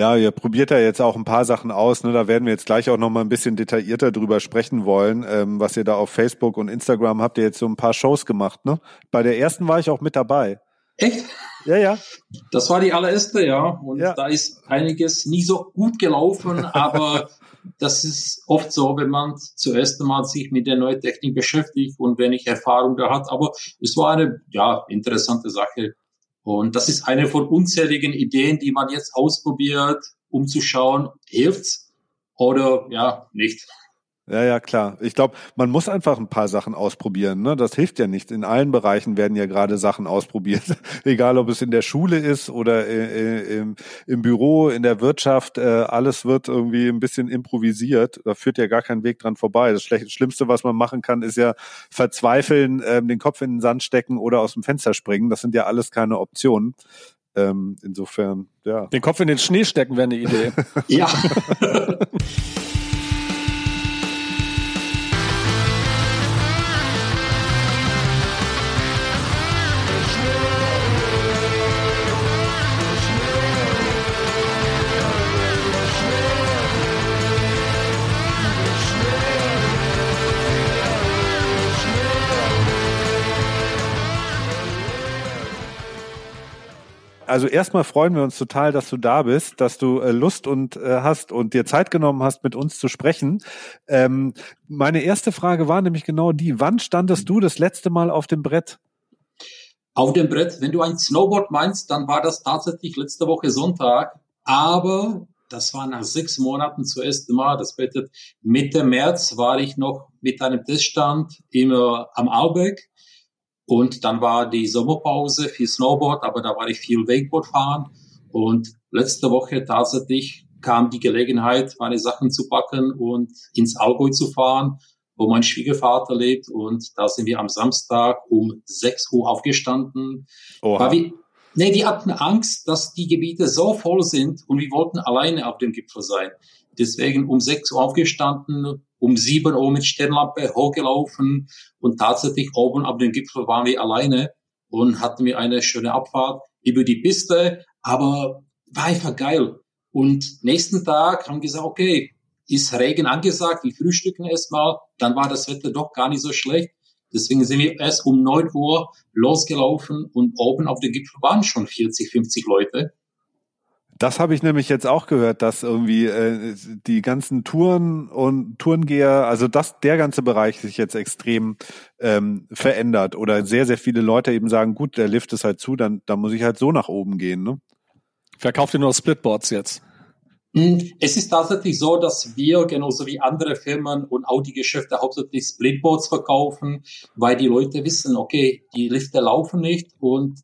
Ja, ihr probiert ja jetzt auch ein paar Sachen aus. Ne? Da werden wir jetzt gleich auch noch mal ein bisschen detaillierter drüber sprechen wollen, ähm, was ihr da auf Facebook und Instagram habt ihr jetzt so ein paar Shows gemacht. Ne? Bei der ersten war ich auch mit dabei. Echt? Ja, ja. Das war die allererste, ja. Und ja. da ist einiges nie so gut gelaufen, aber das ist oft so, wenn man zuerst einmal sich mit der neuen Technik beschäftigt und wenig Erfahrung da hat. Aber es war eine, ja, interessante Sache. Und das ist eine von unzähligen Ideen, die man jetzt ausprobiert, um zu schauen, hilft's oder ja, nicht. Ja, ja, klar. Ich glaube, man muss einfach ein paar Sachen ausprobieren. Ne? Das hilft ja nicht. In allen Bereichen werden ja gerade Sachen ausprobiert. Egal, ob es in der Schule ist oder äh, äh, im, im, Büro, in der Wirtschaft. Äh, alles wird irgendwie ein bisschen improvisiert. Da führt ja gar kein Weg dran vorbei. Das Schlimmste, was man machen kann, ist ja verzweifeln, ähm, den Kopf in den Sand stecken oder aus dem Fenster springen. Das sind ja alles keine Optionen. Ähm, insofern, ja. Den Kopf in den Schnee stecken wäre eine Idee. ja. also erstmal freuen wir uns total, dass du da bist, dass du äh, Lust und äh, hast und dir Zeit genommen hast, mit uns zu sprechen. Ähm, meine erste Frage war nämlich genau die, wann standest du das letzte Mal auf dem Brett? Auf dem Brett, wenn du ein Snowboard meinst, dann war das tatsächlich letzte Woche Sonntag, aber das war nach sechs Monaten zuerst Mal. Das bedeutet, Mitte März war ich noch mit einem Teststand immer am Albeck und dann war die Sommerpause für Snowboard, aber da war ich viel Wakeboard fahren. Und letzte Woche tatsächlich kam die Gelegenheit, meine Sachen zu packen und ins Allgäu zu fahren, wo mein Schwiegervater lebt. Und da sind wir am Samstag um 6 Uhr aufgestanden. Oha. Wir, nee, wir hatten Angst, dass die Gebiete so voll sind und wir wollten alleine auf dem Gipfel sein. Deswegen um 6 Uhr aufgestanden, um 7 Uhr mit Sternlampe hochgelaufen und tatsächlich oben auf dem Gipfel waren wir alleine und hatten wir eine schöne Abfahrt über die Piste, aber war einfach geil. Und nächsten Tag haben wir gesagt, okay, ist Regen angesagt, wir frühstücken erstmal, dann war das Wetter doch gar nicht so schlecht. Deswegen sind wir erst um 9 Uhr losgelaufen und oben auf dem Gipfel waren schon 40, 50 Leute. Das habe ich nämlich jetzt auch gehört, dass irgendwie äh, die ganzen Touren und Tourengeher, also das, der ganze Bereich sich jetzt extrem ähm, verändert oder sehr, sehr viele Leute eben sagen, gut, der Lift ist halt zu, dann, dann muss ich halt so nach oben gehen. Ne? Verkauft ihr nur Splitboards jetzt? Hm, es ist tatsächlich so, dass wir genauso wie andere Firmen und Audi-Geschäfte hauptsächlich Splitboards verkaufen, weil die Leute wissen, okay, die Lifte laufen nicht und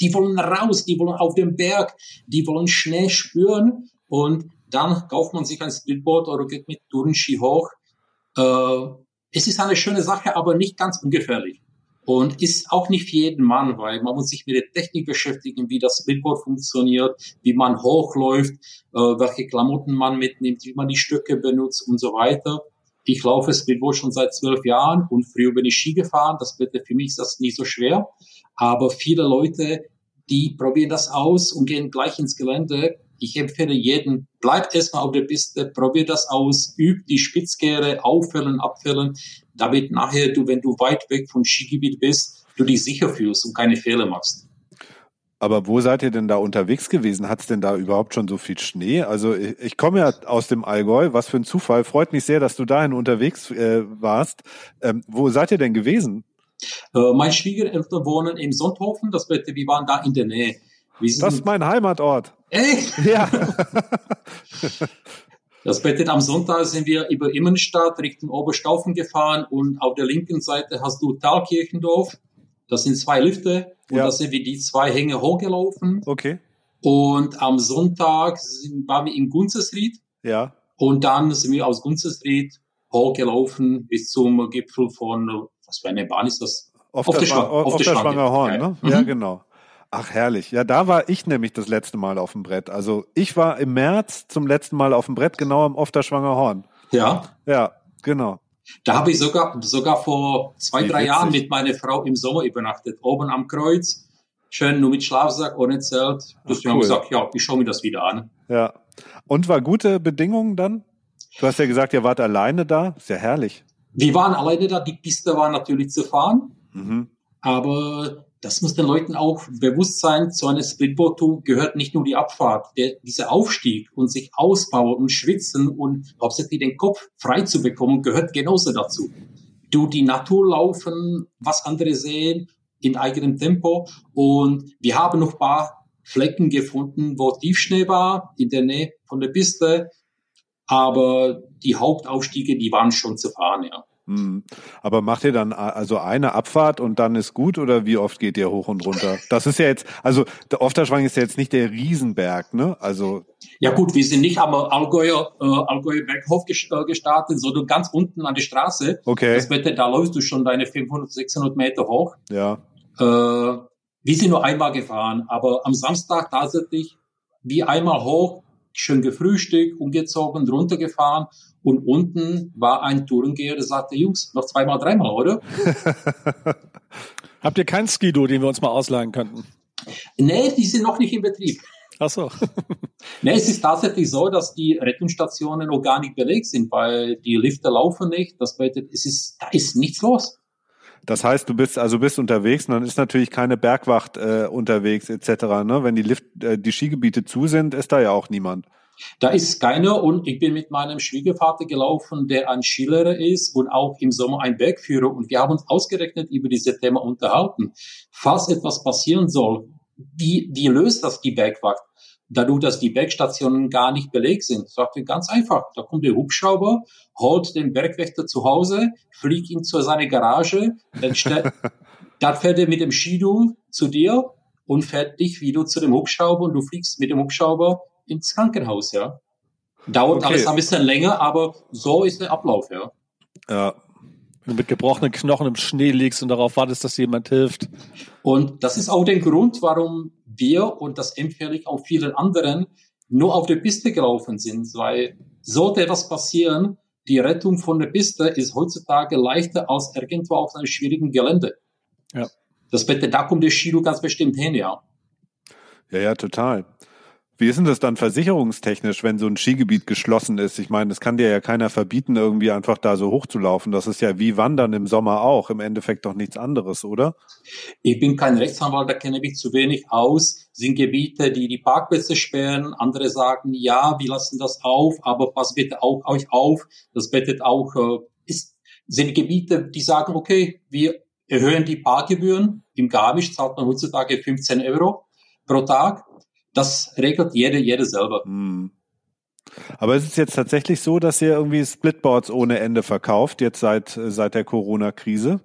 die wollen raus, die wollen auf den Berg, die wollen Schnee spüren und dann kauft man sich ein Splitboard oder geht mit Turnski hoch. Äh, es ist eine schöne Sache, aber nicht ganz ungefährlich. Und ist auch nicht für jeden Mann, weil man muss sich mit der Technik beschäftigen, wie das Billboard funktioniert, wie man hochläuft, äh, welche Klamotten man mitnimmt, wie man die Stücke benutzt und so weiter. Ich laufe Speedboard schon seit zwölf Jahren und früher bin ich Ski gefahren. Das bitte für mich ist das nicht so schwer. Aber viele Leute, die probieren das aus und gehen gleich ins Gelände. Ich empfehle jeden, bleibt erstmal auf der Piste, probiert das aus, übt die Spitzkehre, auffällen, abfällen damit nachher du, wenn du weit weg vom Skigebiet bist, du dich sicher fühlst und keine Fehler machst. Aber wo seid ihr denn da unterwegs gewesen? Hat es denn da überhaupt schon so viel Schnee? Also ich, ich komme ja aus dem Allgäu. Was für ein Zufall. Freut mich sehr, dass du dahin unterwegs äh, warst. Ähm, wo seid ihr denn gewesen? Äh, meine Schwiegereltern wohnen im Sonthofen. Das bedeutet, wir waren da in der Nähe. das ist mein Heimatort. Echt? Ja. Das bedeutet, am Sonntag sind wir über Immenstadt Richtung Oberstaufen gefahren und auf der linken Seite hast du Thalkirchendorf. Das sind zwei Lifte und ja. da sind wir die zwei Hänge hochgelaufen. Okay. Und am Sonntag sind, waren wir in Gunzesried. Ja. Und dann sind wir aus Gunzesried hochgelaufen bis zum Gipfel von, was für eine Bahn ist das? Auf, der, Schwa auf, der Schwangerhorn, Ja. ne? Mhm. Ja, genau. Ach, herrlich. Ja, da war ich nämlich das letzte Mal auf dem Brett. Also ich war im März zum letzten Mal auf dem Brett, genau am auf der Schwangerhorn. Ja. Ja, genau. Da habe ich sogar, sogar vor zwei, Wie drei witzig. Jahren mit meiner Frau im Sommer übernachtet. Oben am Kreuz. Schön nur mit Schlafsack, ohne Zelt. Deswegen haben cool. wir gesagt, ja, ich schaue mir das wieder an. Ja. Und war gute Bedingungen dann? Du hast ja gesagt, ihr wart alleine da. Ist ja herrlich. Wir waren alleine da. Die Piste war natürlich zu fahren. Mhm. Aber das muss den Leuten auch bewusst sein, zu einer Splitboard-Tour gehört nicht nur die Abfahrt, der, dieser Aufstieg und sich ausbauen und schwitzen und hauptsächlich den Kopf frei zu bekommen, gehört genauso dazu. Du die Natur laufen, was andere sehen, in eigenem Tempo und wir haben noch ein paar Flecken gefunden, wo Tiefschnee war, in der Nähe von der Piste, aber die Hauptaufstiege, die waren schon zu fahren, ja. Mhm. Aber macht ihr dann also eine Abfahrt und dann ist gut oder wie oft geht ihr hoch und runter? Das ist ja jetzt, also der Ofterschwang ist ja jetzt nicht der Riesenberg, ne? Also Ja gut, wir sind nicht am Allgäuer, äh, Allgäuer Berghof äh, gestartet, sondern ganz unten an der Straße. okay, Das Wetter, da läufst du schon deine 500, 600 Meter hoch. ja. Äh, wir sind nur einmal gefahren, aber am Samstag tatsächlich wie einmal hoch, schön gefrühstückt, umgezogen, runtergefahren und unten war ein Tourengeher, der sagte, Jungs, noch zweimal, dreimal, oder? Habt ihr keinen Skido, den wir uns mal ausleihen könnten? Nee, die sind noch nicht in Betrieb. Ach so. Nee, es ist tatsächlich so, dass die Rettungsstationen noch gar nicht belegt sind, weil die Lifte laufen nicht. Das bedeutet, es ist, da ist nichts los. Das heißt, du bist also bist unterwegs und dann ist natürlich keine Bergwacht äh, unterwegs etc. Ne? Wenn die Lift, äh, die Skigebiete zu sind, ist da ja auch niemand. Da ist keiner und ich bin mit meinem Schwiegervater gelaufen, der ein Skilehrer ist und auch im Sommer ein Bergführer und wir haben uns ausgerechnet über dieses Thema unterhalten. Falls etwas passieren soll, wie, wie löst das die Bergwacht? Dadurch, dass die Bergstationen gar nicht belegt sind, sagt er ganz einfach. Da kommt der Hubschrauber, holt den Bergwächter zu Hause, fliegt ihn zu seiner Garage, dann, dann fährt er mit dem Skidu zu dir und fährt dich wieder zu dem Hubschrauber und du fliegst mit dem Hubschrauber ins Krankenhaus, ja. Dauert Okay. alles ein bisschen länger, aber so ist der Ablauf, ja. Ja. Wenn du mit gebrochenen Knochen im Schnee liegst und darauf wartest, dass jemand hilft. Und das ist auch der Grund, warum wir, und das empfehle ich auch vielen anderen, nur auf der Piste gelaufen sind, weil sollte etwas passieren, die Rettung von der Piste ist heutzutage leichter als irgendwo auf einem schwierigen Gelände. Ja. Das Bette, da kommt der Skido ganz bestimmt hin, ja. Ja, ja, total. Wie ist denn das dann versicherungstechnisch, wenn so ein Skigebiet geschlossen ist? Ich meine, es kann dir ja keiner verbieten, irgendwie einfach da so hochzulaufen. Das ist ja wie Wandern im Sommer auch. Im Endeffekt doch nichts anderes, oder? Ich bin kein Rechtsanwalt, da kenne ich mich zu wenig aus. Sind Gebiete, die die Parkplätze sperren. Andere sagen, ja, wir lassen das auf, aber pass bitte auch euch auf. Das bettet auch, äh, ist, sind Gebiete, die sagen, okay, wir erhöhen die Parkgebühren. Im Garmisch zahlt man heutzutage 15 Euro pro Tag. Das regelt jeder, jeder selber. Hm. Aber ist es jetzt tatsächlich so, dass ihr irgendwie Splitboards ohne Ende verkauft, jetzt seit, äh, seit der Corona-Krise?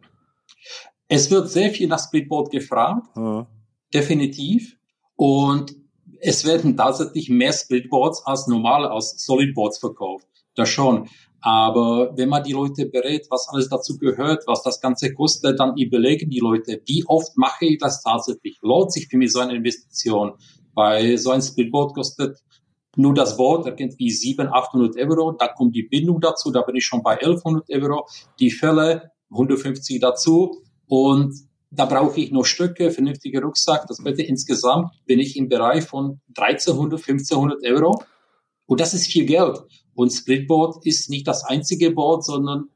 Es wird sehr viel nach Splitboard gefragt. Ja. definitiv. Und es werden tatsächlich mehr Splitboards als normale, als Solidboards verkauft. Das schon. Aber wenn man die Leute berät, was alles dazu gehört, was das Ganze kostet, dann überlegen die Leute, wie oft mache ich das tatsächlich? Lohnt sich für mich so eine Investition? Weil so ein Splitboard kostet nur das Board irgendwie 700, 800 Euro. Da kommt die Bindung dazu. Da bin ich schon bei 1100 Euro. Die Fälle 150 dazu. Und da brauche ich noch Stücke, vernünftige Rucksack. Das bitte insgesamt bin ich im Bereich von 1300, 1500 Euro. Und das ist viel Geld. Und Splitboard ist nicht das einzige Board, sondern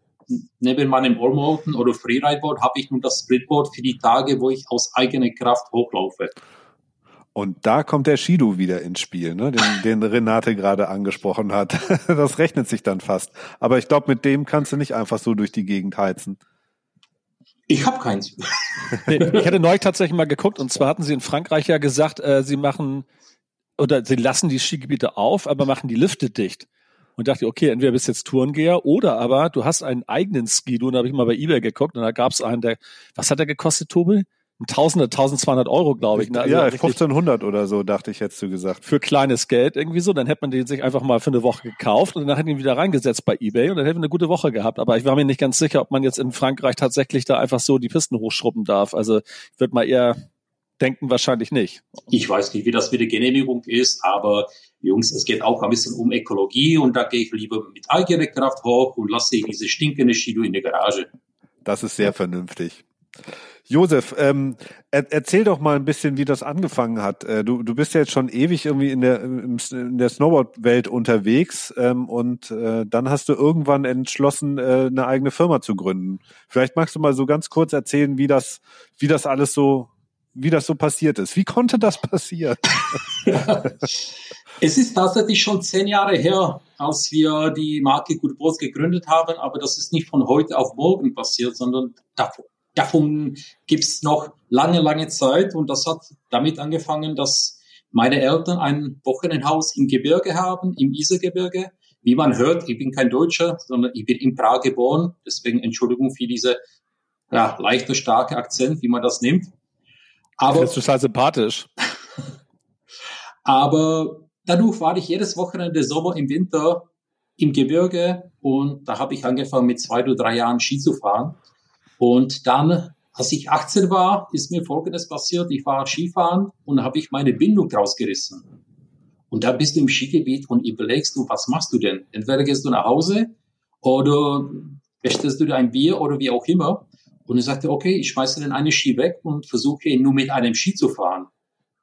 neben meinem Allmountain oder Freeride-Board habe ich nun das Splitboard für die Tage, wo ich aus eigener Kraft hochlaufe. Und da kommt der Shido wieder ins Spiel, ne? den, den Renate gerade angesprochen hat. Das rechnet sich dann fast. Aber ich glaube, mit dem kannst du nicht einfach so durch die Gegend heizen. Ich habe keins. Nee, ich hatte neulich tatsächlich mal geguckt und zwar hatten sie in Frankreich ja gesagt, äh, sie machen oder sie lassen die Skigebiete auf, aber machen die Lifte dicht. Und dachte, okay, entweder bist du jetzt Tourengeher oder aber du hast einen eigenen Skido. Und da habe ich mal bei eBay geguckt und da gab es einen, der, was hat der gekostet, Tobi? Tausende, 1200 Euro, glaube ich. Ne? Also ja, 1500 oder so, dachte ich, hättest du gesagt. Für kleines Geld irgendwie so. Dann hätte man den sich einfach mal für eine Woche gekauft und dann hätte ihn wieder reingesetzt bei Ebay und dann hätte man eine gute Woche gehabt. Aber ich war mir nicht ganz sicher, ob man jetzt in Frankreich tatsächlich da einfach so die Pisten hochschrubben darf. Also ich würde mal eher denken, wahrscheinlich nicht. Ich weiß nicht, wie das mit der Genehmigung ist, aber Jungs, es geht auch ein bisschen um Ökologie und da gehe ich lieber mit eigener Kraft hoch und lasse diese stinkende Skido in der Garage. Das ist sehr vernünftig. Josef, ähm, er, erzähl doch mal ein bisschen, wie das angefangen hat. Äh, du, du bist ja jetzt schon ewig irgendwie in der, in der Snowboard-Welt unterwegs ähm, und äh, dann hast du irgendwann entschlossen, äh, eine eigene Firma zu gründen. Vielleicht magst du mal so ganz kurz erzählen, wie das, wie das alles so, wie das so passiert ist. Wie konnte das passieren? es ist tatsächlich schon zehn Jahre her, als wir die Marke Good Boss gegründet haben, aber das ist nicht von heute auf morgen passiert, sondern davor davon gibt's noch lange, lange Zeit. Und das hat damit angefangen, dass meine Eltern ein Wochenendhaus im Gebirge haben, im Isergebirge. Wie man hört, ich bin kein Deutscher, sondern ich bin in Prag geboren. Deswegen Entschuldigung für diese ja, leichte, starke Akzent, wie man das nimmt. Aber das ist total sympathisch. aber dadurch war ich jedes Wochenende Sommer im Winter im Gebirge und da habe ich angefangen mit zwei oder drei Jahren Ski zu fahren. Und dann, als ich 18 war, ist mir Folgendes passiert. Ich war Skifahren und habe ich meine Bindung rausgerissen. Und da bist du im Skigebiet und überlegst du, was machst du denn? Entweder gehst du nach Hause oder bestellst du dir ein Bier oder wie auch immer. Und ich sagte, okay, ich schmeiße den einen Ski weg und versuche ihn nur mit einem Ski zu fahren.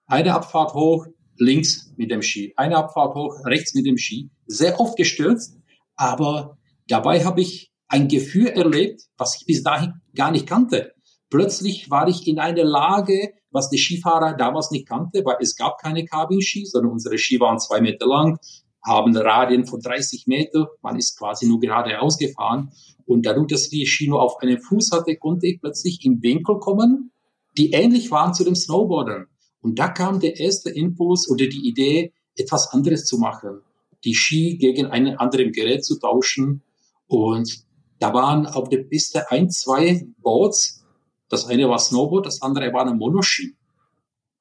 Eine Abfahrt hoch, links mit dem Ski. Eine Abfahrt hoch, rechts mit dem Ski. Sehr oft gestürzt, aber dabei habe ich ein Gefühl erlebt, was ich bis dahin gar nicht kannte. Plötzlich war ich in einer Lage, was die Skifahrer damals nicht kannte, weil es gab keine Cabin-Ski, sondern unsere Ski waren zwei Meter lang, haben Radien von 30 Meter, man ist quasi nur geradeaus gefahren. Und dadurch, dass die Ski nur auf einem Fuß hatte, konnte ich plötzlich in Winkel kommen, die ähnlich waren zu dem Snowboardern. Und da kam der erste Impuls oder die Idee, etwas anderes zu machen. Die Ski gegen ein anderes Gerät zu tauschen. Und da waren auf der Piste ein, zwei Boards. Das eine war Snowboard, das andere war eine Monoski.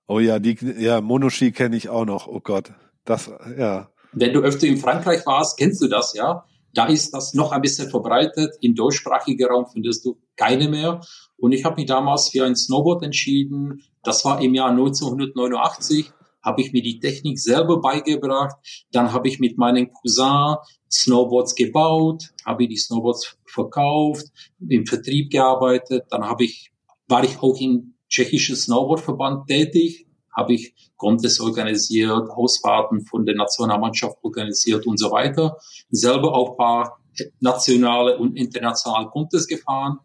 Oh ja, die, ja, Monoski kenne ich auch noch. Oh Gott. Das, ja. Wenn du öfter in Frankreich warst, kennst du das, ja. Da ist das noch ein bisschen verbreitet. Im deutschsprachigen Raum findest du keine mehr. Und ich habe mich damals für ein Snowboard entschieden. Das war im Jahr 1989 habe ich mir die Technik selber beigebracht. Dann habe ich mit meinem Cousin Snowboards gebaut, habe die Snowboards verkauft, im Vertrieb gearbeitet. Dann habe ich, war ich auch im tschechischen Snowboardverband tätig, habe ich Contests organisiert, Ausfahrten von der Nationalmannschaft organisiert und so weiter. Selber auch paar nationale und internationale Contests gefahren.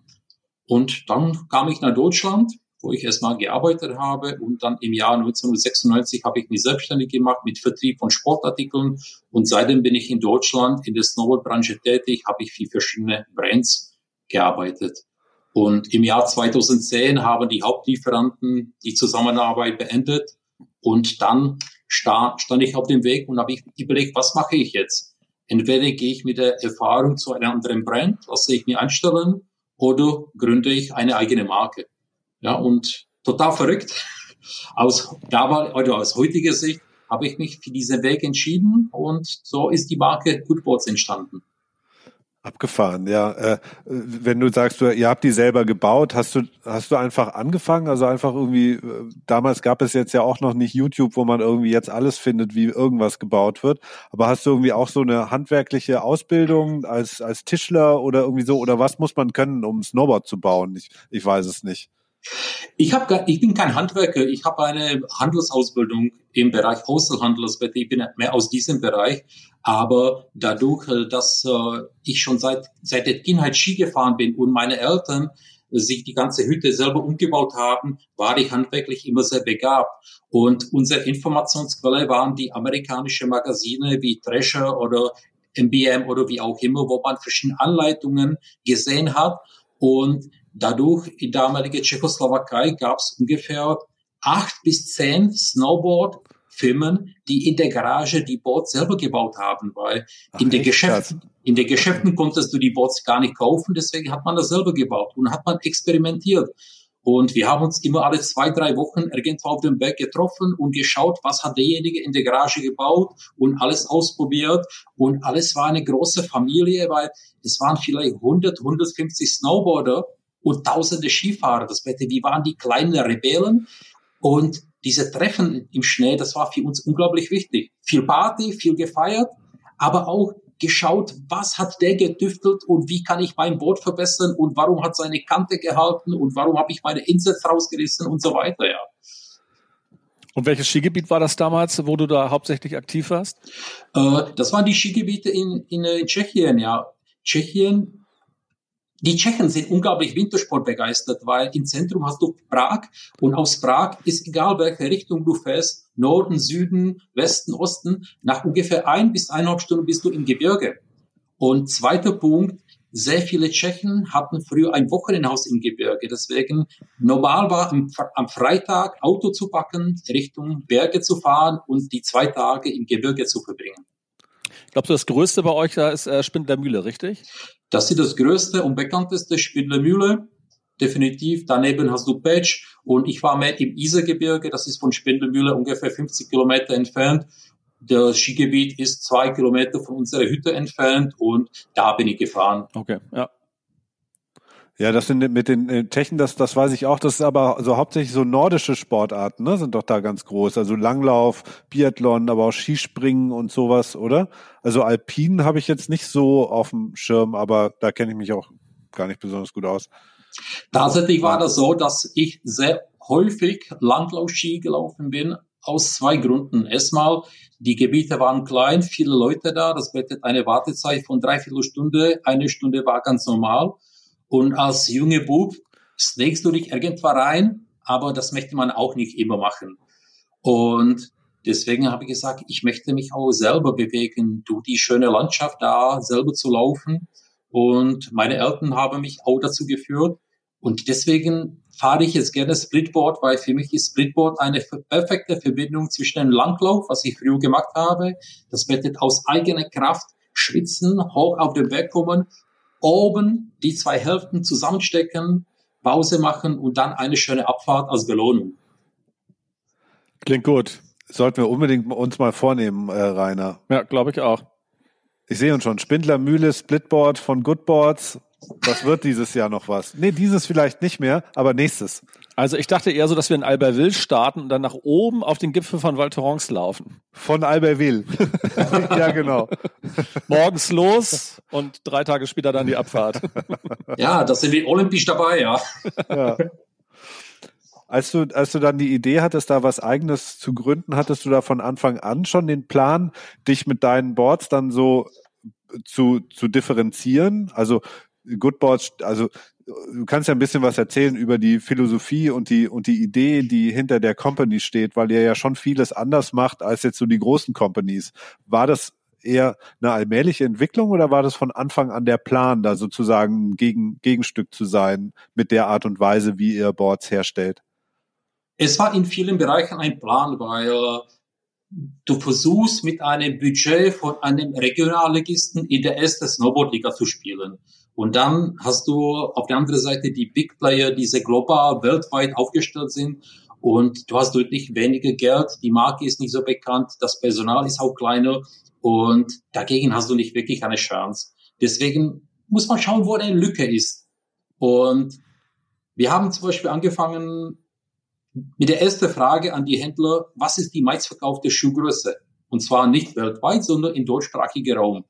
Und dann kam ich nach Deutschland wo ich erstmal gearbeitet habe und dann im Jahr 1996 habe ich mich selbstständig gemacht mit Vertrieb von Sportartikeln und seitdem bin ich in Deutschland in der Snowboardbranche tätig, habe ich für verschiedene Brands gearbeitet. Und im Jahr 2010 haben die Hauptlieferanten die Zusammenarbeit beendet und dann stand, ich auf dem Weg und habe ich überlegt, was mache ich jetzt? Entweder gehe ich mit der Erfahrung zu einer anderen Brand, lasse ich mir einstellen, oder gründe ich eine eigene Marke. Ja, und total verrückt. Aus damals oder aus heutiger Sicht habe ich mich für diesen Weg entschieden und so ist die Marke Goodboards entstanden. Abgefahren, ja. Äh, wenn du sagst, ihr habt die selber gebaut, hast du, hast du einfach angefangen? Also einfach irgendwie, äh, damals gab es jetzt ja auch noch nicht YouTube, wo man irgendwie jetzt alles findet, wie irgendwas gebaut wird. Aber hast du irgendwie auch so eine handwerkliche Ausbildung als, als Tischler oder irgendwie so? Oder was muss man können, um Snowboard zu bauen? Ich, ich weiß es nicht. Ich, hab, ich bin kein Handwerker, ich habe eine Handelsausbildung im Bereich Außenhandel, ich bin mehr aus diesem Bereich. Aber dadurch, äh, dass äh, ich schon seit, seit der Kindheit Ski gefahren bin und meine Eltern sich die ganze Hütte selber umgebaut haben, war ich handwerklich immer sehr begabt. Und unsere Informationsquelle waren die amerikanischen Magazine wie Thrasher oder MBM oder wie auch immer, wo man verschiedene Anleitungen gesehen hat. Und Dadurch in damaliger Tschechoslowakei gab es ungefähr acht bis zehn Snowboard-Firmen, die in der Garage die Boards selber gebaut haben, weil Ach, in, der Geschäften, in der Geschäften konntest du die Boards gar nicht kaufen, deswegen hat man das selber gebaut und hat man experimentiert. Und wir haben uns immer alle zwei, drei Wochen irgendwo auf dem Berg getroffen und geschaut, was hat derjenige in der Garage gebaut und alles ausprobiert. Und alles war eine große Familie, weil es waren vielleicht 100, 150 Snowboarder und tausende Skifahrer. Das Wetter, wie waren die kleinen Rebellen? Und diese Treffen im Schnee, das war für uns unglaublich wichtig. Viel Party, viel gefeiert, aber auch geschaut, was hat der getüftelt und wie kann ich mein Boot verbessern und warum hat seine Kante gehalten und warum habe ich meine Insets rausgerissen und so weiter, ja. Und welches Skigebiet war das damals, wo du da hauptsächlich aktiv warst? Äh, das waren die Skigebiete in, in, in Tschechien, ja. Tschechien die Tschechen sind unglaublich Wintersport begeistert, weil im Zentrum hast du Prag und aus Prag ist egal welche Richtung du fährst, Norden, Süden, Westen, Osten, nach ungefähr ein bis eineinhalb Stunden bist du im Gebirge. Und zweiter Punkt, sehr viele Tschechen hatten früher ein Wochenendhaus im Gebirge. Deswegen normal war am, am Freitag Auto zu packen, Richtung Berge zu fahren und die zwei Tage im Gebirge zu verbringen. Glaubst du, das Größte bei euch da ist äh, Spindlermühle, richtig? Das ist das größte und bekannteste Spindlermühle. Definitiv. Daneben hast du Petsch und ich war mehr im Isergebirge. Das ist von Spindlermühle ungefähr 50 Kilometer entfernt. Das Skigebiet ist zwei Kilometer von unserer Hütte entfernt und da bin ich gefahren. Okay, ja. Ja, das sind mit den äh, Tschechen, das, das weiß ich auch. Das ist aber so hauptsächlich so nordische Sportarten, ne, sind doch da ganz groß. Also Langlauf, Biathlon, aber auch Skispringen und sowas, oder? Also Alpinen habe ich jetzt nicht so auf dem Schirm, aber da kenne ich mich auch gar nicht besonders gut aus. Tatsächlich war das so, dass ich sehr häufig Langlaufski gelaufen bin, aus zwei Gründen. Erstmal, die Gebiete waren klein, viele Leute da, das bedeutet eine Wartezeit von dreiviertel Stunde, eine Stunde war ganz normal. Und als junge Bub snakest du dich irgendwann rein, aber das möchte man auch nicht immer machen. Und deswegen habe ich gesagt, ich möchte mich auch selber bewegen, durch die schöne Landschaft da selber zu laufen. Und meine Eltern haben mich auch dazu geführt. Und deswegen fahre ich jetzt gerne Splitboard, weil für mich ist Splitboard eine perfekte Verbindung zwischen dem Langlauf, was ich früher gemacht habe. Das bedeutet aus eigener Kraft schwitzen, hoch auf den Berg kommen oben die zwei Hälften zusammenstecken, Pause machen und dann eine schöne Abfahrt als Belohnung. Klingt gut. Sollten wir unbedingt uns mal vornehmen, äh, Rainer. Ja, glaube ich auch. Ich sehe uns schon. Spindler, Mühle, Splitboard von Goodboards. Was wird dieses Jahr noch was? Nee, dieses vielleicht nicht mehr, aber nächstes. Also ich dachte eher so, dass wir in Albertville starten und dann nach oben auf den Gipfel von Val Thorens laufen. Von Albertville. ja, genau. Morgens los und drei Tage später dann die Abfahrt. ja, das sind wir olympisch dabei, ja. ja. Als du, als du dann die Idee hattest, da was eigenes zu gründen, hattest du da von Anfang an schon den Plan, dich mit deinen Boards dann so zu, zu differenzieren? Also Goodboards, also du kannst ja ein bisschen was erzählen über die Philosophie und die, und die Idee, die hinter der Company steht, weil ihr ja schon vieles anders macht als jetzt so die großen Companies. War das eher eine allmähliche Entwicklung oder war das von Anfang an der Plan, da sozusagen ein Gegen, Gegenstück zu sein mit der Art und Weise, wie ihr Boards herstellt? Es war in vielen Bereichen ein Plan, weil du versuchst mit einem Budget von einem Regionalligisten in der ersten Snowboardliga zu spielen. Und dann hast du auf der anderen Seite die Big Player, die sehr global, weltweit aufgestellt sind. Und du hast deutlich weniger Geld, die Marke ist nicht so bekannt, das Personal ist auch kleiner und dagegen hast du nicht wirklich eine Chance. Deswegen muss man schauen, wo eine Lücke ist. Und wir haben zum Beispiel angefangen mit der ersten Frage an die Händler, was ist die meistverkaufte Schuhgröße? Und zwar nicht weltweit, sondern im deutschsprachigen Raum.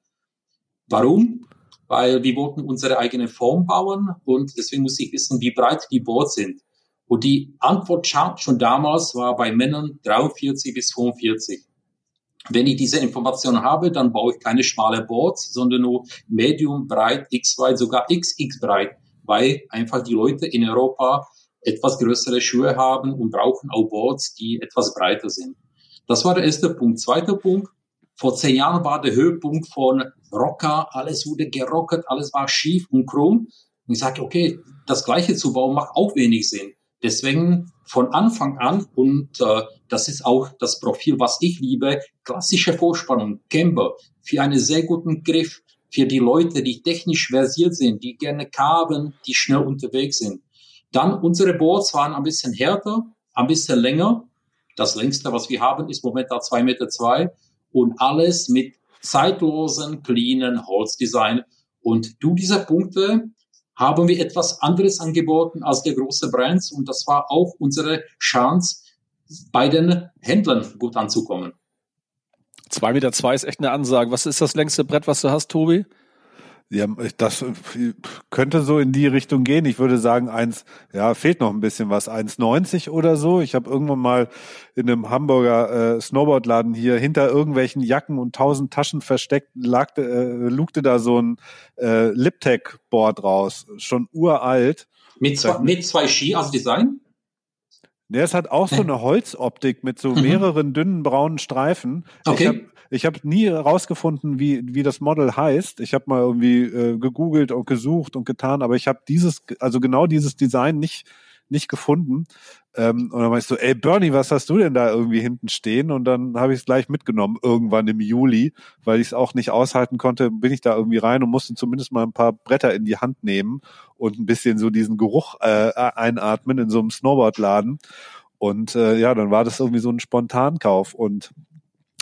Warum? Weil wir wollten unsere eigene Form bauen und deswegen muss ich wissen, wie breit die Boards sind. Und die Antwort schon damals war bei Männern 43 bis 45. Wenn ich diese Information habe, dann baue ich keine schmale Boards, sondern nur medium breit, x weit, sogar xx breit, weil einfach die Leute in Europa etwas größere Schuhe haben und brauchen auch Boards, die etwas breiter sind. Das war der erste Punkt. Zweiter Punkt, vor zehn Jahren war der Höhepunkt von Rocker, alles wurde gerockert, alles war schief und krumm. Und ich sage, okay, das Gleiche zu bauen macht auch wenig Sinn. Deswegen von Anfang an, und äh, das ist auch das Profil, was ich liebe, klassische Vorspannung, Camber, für einen sehr guten Griff, für die Leute, die technisch versiert sind, die gerne kaben, die schnell unterwegs sind. Dann unsere Boards waren ein bisschen härter, ein bisschen länger. Das längste, was wir haben, ist momentan zwei Meter zwei und alles mit zeitlosen, cleanen Holzdesign. Und du diese Punkte haben wir etwas anderes angeboten als der große Brands und das war auch unsere Chance, bei den Händlern gut anzukommen. Zwei Meter zwei ist echt eine Ansage. Was ist das längste Brett, was du hast, Tobi? Ja, das könnte so in die Richtung gehen. Ich würde sagen, eins, ja, fehlt noch ein bisschen was, 1,90 oder so. Ich habe irgendwann mal in einem Hamburger äh, Snowboardladen hier hinter irgendwelchen Jacken und tausend Taschen versteckt, lagte, äh, lugte da so ein äh, Liptech-Board raus, schon uralt. Mit zwei, mit zwei Ski als Design? Der es hat auch so eine Holzoptik mit so mhm. mehreren dünnen braunen Streifen. Okay. Ich habe ich hab nie herausgefunden, wie, wie das Model heißt. Ich habe mal irgendwie äh, gegoogelt und gesucht und getan, aber ich habe dieses, also genau dieses Design nicht, nicht gefunden. Ähm, und dann meinst du, ey Bernie, was hast du denn da irgendwie hinten stehen? Und dann habe ich es gleich mitgenommen, irgendwann im Juli, weil ich es auch nicht aushalten konnte, bin ich da irgendwie rein und musste zumindest mal ein paar Bretter in die Hand nehmen und ein bisschen so diesen Geruch äh, einatmen in so einem Snowboardladen. Und äh, ja, dann war das irgendwie so ein Spontankauf. Und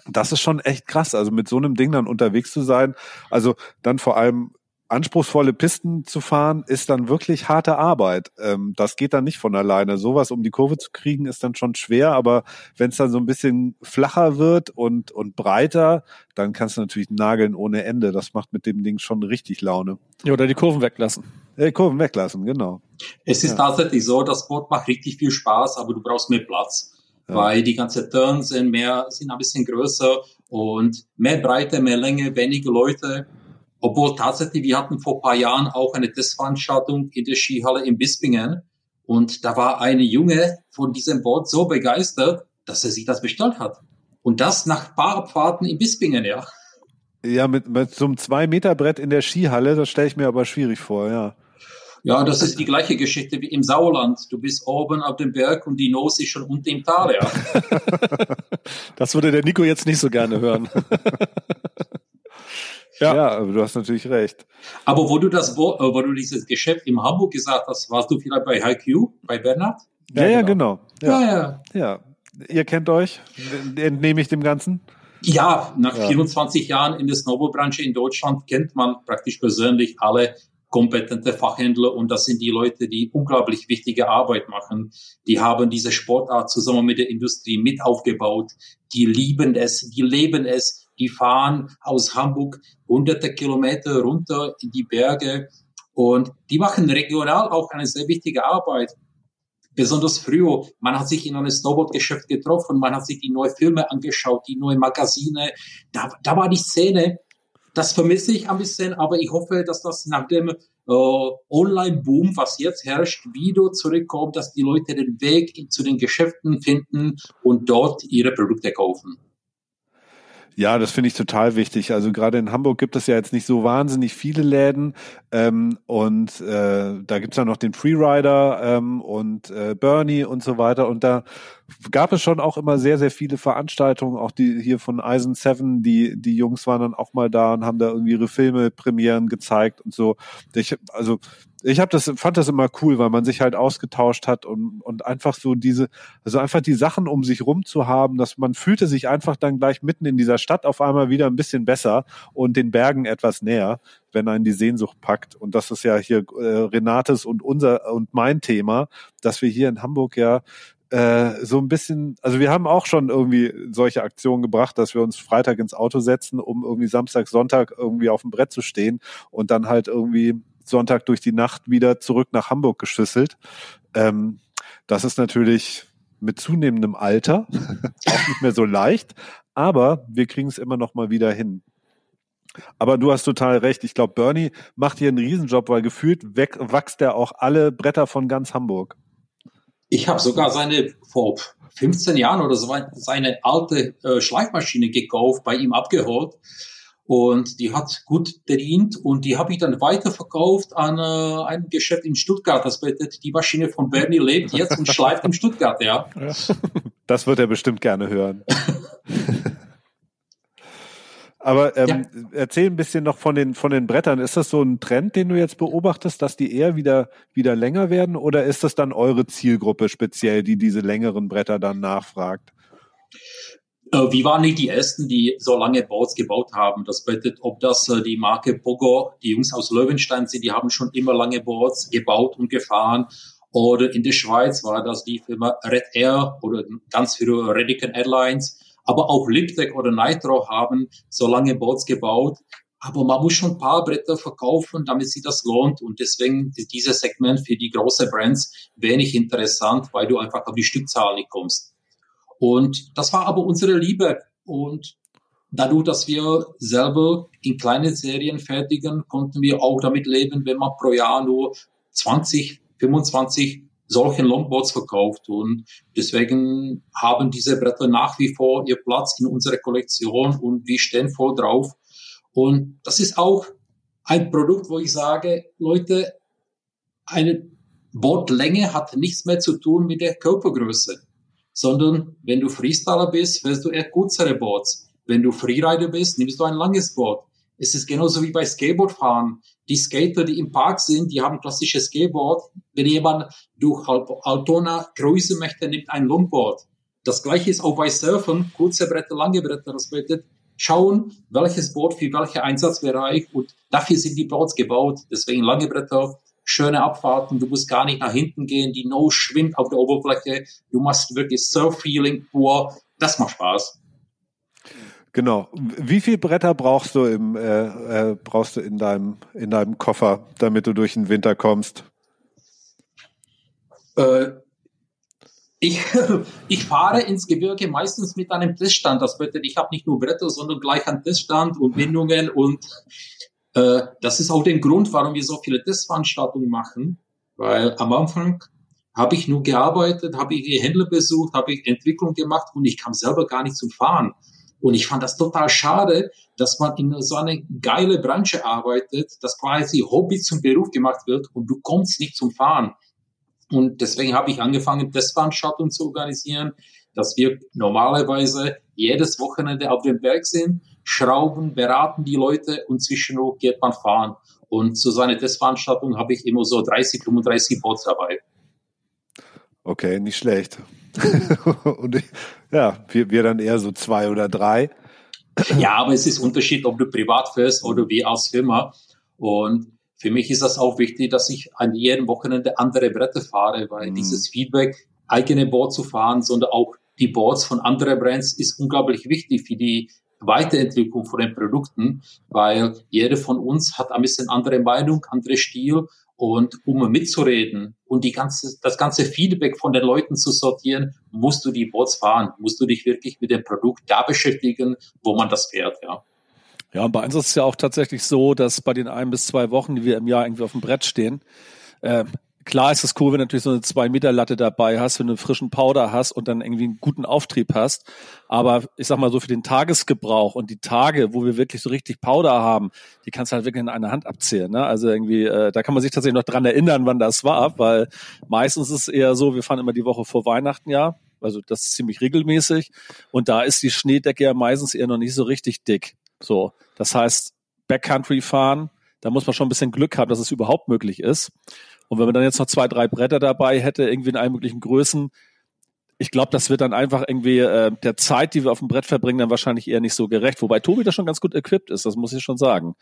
das ist schon echt krass, also mit so einem Ding dann unterwegs zu sein. Also dann vor allem anspruchsvolle Pisten zu fahren, ist dann wirklich harte Arbeit. Ähm, das geht dann nicht von alleine. Sowas um die Kurve zu kriegen, ist dann schon schwer, aber wenn es dann so ein bisschen flacher wird und, und breiter, dann kannst du natürlich nageln ohne Ende. Das macht mit dem Ding schon richtig Laune. Ja, oder die Kurven weglassen. Die Kurven weglassen, genau. Es ist ja. tatsächlich so, das Boot macht richtig viel Spaß, aber du brauchst mehr Platz. Ja. Weil die ganzen Turns sind mehr, sind ein bisschen größer und mehr Breite, mehr Länge, weniger Leute obwohl tatsächlich, wir hatten vor paar Jahren auch eine Testveranstaltung in der Skihalle in Bispingen. Und da war eine Junge von diesem Boot so begeistert, dass er sich das bestellt hat. Und das nach paar Abfahrten in Bispingen, ja. Ja, mit, mit so einem Zwei-Meter-Brett in der Skihalle, das stelle ich mir aber schwierig vor, ja. Ja, das ist die gleiche Geschichte wie im Sauerland. Du bist oben auf dem Berg und die Nose ist schon unten im Tal, ja. das würde der Nico jetzt nicht so gerne hören. Ja. ja, aber du hast natürlich recht. Aber wo du das, wo, äh, wo du dieses Geschäft in Hamburg gesagt hast, warst du vielleicht bei HiQ, bei Bernhard? Ja, ja, genau. Ja, ja. ja. ja. Ihr kennt euch, entnehme ich dem Ganzen? Ja, nach ja. 24 Jahren in der Snowboardbranche in Deutschland kennt man praktisch persönlich alle kompetente Fachhändler und das sind die Leute, die unglaublich wichtige Arbeit machen. Die haben diese Sportart zusammen mit der Industrie mit aufgebaut. Die lieben es, die leben es die fahren aus Hamburg hunderte Kilometer runter in die Berge und die machen regional auch eine sehr wichtige Arbeit. Besonders früher, man hat sich in einem Snowboard-Geschäft getroffen, man hat sich die neuen Filme angeschaut, die neuen Magazine. Da, da war die Szene, das vermisse ich ein bisschen, aber ich hoffe, dass das nach dem äh, Online-Boom, was jetzt herrscht, wieder zurückkommt, dass die Leute den Weg zu den Geschäften finden und dort ihre Produkte kaufen. Ja, das finde ich total wichtig. Also gerade in Hamburg gibt es ja jetzt nicht so wahnsinnig viele Läden ähm, und äh, da gibt's ja noch den Freerider ähm, und äh, Bernie und so weiter und da gab es schon auch immer sehr, sehr viele Veranstaltungen, auch die hier von Eisen Seven, die, die Jungs waren dann auch mal da und haben da irgendwie ihre Filme, Premieren gezeigt und so. Ich, also ich habe das, fand das immer cool, weil man sich halt ausgetauscht hat und, und einfach so diese, also einfach die Sachen um sich rum zu haben, dass man fühlte sich einfach dann gleich mitten in dieser Stadt auf einmal wieder ein bisschen besser und den Bergen etwas näher, wenn einen die Sehnsucht packt. Und das ist ja hier äh, Renates und unser und mein Thema, dass wir hier in Hamburg ja äh, so ein bisschen, also wir haben auch schon irgendwie solche Aktionen gebracht, dass wir uns Freitag ins Auto setzen, um irgendwie Samstag, Sonntag irgendwie auf dem Brett zu stehen und dann halt irgendwie Sonntag durch die Nacht wieder zurück nach Hamburg geschüsselt. Ähm, das ist natürlich mit zunehmendem Alter auch nicht mehr so leicht, aber wir kriegen es immer noch mal wieder hin. Aber du hast total recht. Ich glaube, Bernie macht hier einen Riesenjob, weil gefühlt weg, wächst er auch alle Bretter von ganz Hamburg. Ich habe sogar seine vor 15 Jahren oder so seine alte äh, Schleifmaschine gekauft, bei ihm abgeholt. Und die hat gut verdient und die habe ich dann weiterverkauft an äh, ein Geschäft in Stuttgart. Das bedeutet, die Maschine von Bernie lebt jetzt und schleift in Stuttgart, ja. Das wird er bestimmt gerne hören. Aber ähm, ja. erzähl ein bisschen noch von den von den Brettern. Ist das so ein Trend, den du jetzt beobachtest, dass die eher wieder wieder länger werden, oder ist das dann eure Zielgruppe speziell, die diese längeren Bretter dann nachfragt? Äh, wir waren nicht die Ersten, die so lange Boards gebaut haben. Das bedeutet, ob das äh, die Marke Pogo, die Jungs aus Löwenstein sind, die haben schon immer lange Boards gebaut und gefahren. Oder in der Schweiz war das die Firma Red Air oder ganz viele Redican Airlines. Aber auch Liptech oder Nitro haben so lange Boards gebaut. Aber man muss schon ein paar Bretter verkaufen, damit sich das lohnt. Und deswegen ist dieses Segment für die großen Brands wenig interessant, weil du einfach auf die Stückzahl nicht kommst. Und das war aber unsere Liebe. Und dadurch, dass wir selber in kleinen Serien fertigen, konnten wir auch damit leben, wenn man pro Jahr nur 20, 25 solchen Longboards verkauft. Und deswegen haben diese Bretter nach wie vor ihr Platz in unserer Kollektion und wir stehen voll drauf. Und das ist auch ein Produkt, wo ich sage, Leute, eine Bordlänge hat nichts mehr zu tun mit der Körpergröße sondern wenn du Freestyler bist, wirst du eher kürzere Boards. Wenn du Freerider bist, nimmst du ein langes Board. Es ist genauso wie bei Skateboardfahren. Die Skater, die im Park sind, die haben klassisches Skateboard. Wenn jemand durch Altona Größe möchte, nimmt ein Longboard. Das gleiche ist auch bei Surfen, kurze Bretter, lange Bretter. Das bedeutet, schauen, welches Board für welchen Einsatzbereich und dafür sind die Boards gebaut. Deswegen lange Bretter, schöne Abfahrten, du musst gar nicht nach hinten gehen, die Nose schwimmt auf der Oberfläche, du machst wirklich Surf-Feeling pur, das macht Spaß. Genau. Wie viel Bretter brauchst du im äh, äh, brauchst du in deinem in deinem Koffer, damit du durch den Winter kommst? Äh, ich, ich fahre ins Gebirge meistens mit einem Teststand. Das bedeutet, ich habe nicht nur Bretter, sondern gleich einen Teststand und Bindungen und äh, das ist auch der Grund, warum wir so viele Testveranstaltungen machen, weil am Anfang habe ich nur gearbeitet, habe ich die Händler besucht, habe ich Entwicklung gemacht und ich kam selber gar nicht zum Fahren. Und ich fand das total schade, dass man in so eine geile Branche arbeitet, dass quasi Hobby zum Beruf gemacht wird und du kommst nicht zum Fahren. Und deswegen habe ich angefangen, Testveranstaltungen zu organisieren, dass wir normalerweise jedes Wochenende auf dem Berg sind schrauben, beraten die Leute und zwischendurch geht man fahren. Und zu seiner Testveranstaltung habe ich immer so 30, 35 Bots dabei. Okay, nicht schlecht. und ja, wir, wir dann eher so zwei oder drei. ja, aber es ist Unterschied, ob du privat fährst oder wie als Firma. Und für mich ist das auch wichtig, dass ich an jedem Wochenende andere Bretter fahre, weil mhm. dieses Feedback, eigene Board zu fahren, sondern auch die Boards von anderen Brands ist unglaublich wichtig für die Weiterentwicklung von den Produkten, weil jeder von uns hat ein bisschen andere Meinung, andere Stil und um mitzureden und die ganze, das ganze Feedback von den Leuten zu sortieren, musst du die Boards fahren, musst du dich wirklich mit dem Produkt da beschäftigen, wo man das fährt, ja. Ja, und bei uns ist es ja auch tatsächlich so, dass bei den ein bis zwei Wochen, die wir im Jahr irgendwie auf dem Brett stehen, äh, Klar ist es cool, wenn du natürlich so eine zwei Meter Latte dabei hast, wenn du einen frischen Powder hast und dann irgendwie einen guten Auftrieb hast. Aber ich sag mal so für den Tagesgebrauch und die Tage, wo wir wirklich so richtig Powder haben, die kannst du halt wirklich in einer Hand abzählen. Ne? Also irgendwie, äh, da kann man sich tatsächlich noch dran erinnern, wann das war, weil meistens ist es eher so, wir fahren immer die Woche vor Weihnachten ja. Also das ist ziemlich regelmäßig. Und da ist die Schneedecke ja meistens eher noch nicht so richtig dick. So, das heißt, Backcountry fahren, da muss man schon ein bisschen Glück haben, dass es überhaupt möglich ist. Und wenn man dann jetzt noch zwei, drei Bretter dabei hätte, irgendwie in allen möglichen Größen, ich glaube, das wird dann einfach irgendwie äh, der Zeit, die wir auf dem Brett verbringen, dann wahrscheinlich eher nicht so gerecht. Wobei Tobi da schon ganz gut equipped ist, das muss ich schon sagen.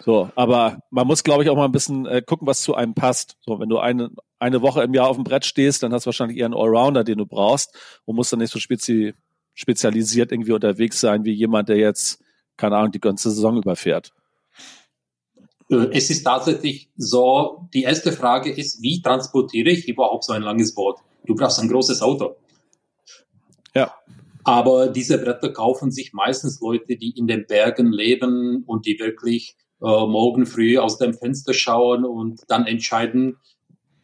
So, aber man muss, glaube ich, auch mal ein bisschen äh, gucken, was zu einem passt. So, wenn du eine, eine Woche im Jahr auf dem Brett stehst, dann hast du wahrscheinlich eher einen Allrounder, den du brauchst und musst dann nicht so spezi spezialisiert irgendwie unterwegs sein, wie jemand, der jetzt, keine Ahnung, die ganze Saison überfährt. Äh, es ist tatsächlich so, die erste Frage ist, wie transportiere ich überhaupt so ein langes Boot? Du brauchst ein großes Auto. Ja. Aber diese Bretter kaufen sich meistens Leute, die in den Bergen leben und die wirklich äh, morgen früh aus dem Fenster schauen und dann entscheiden,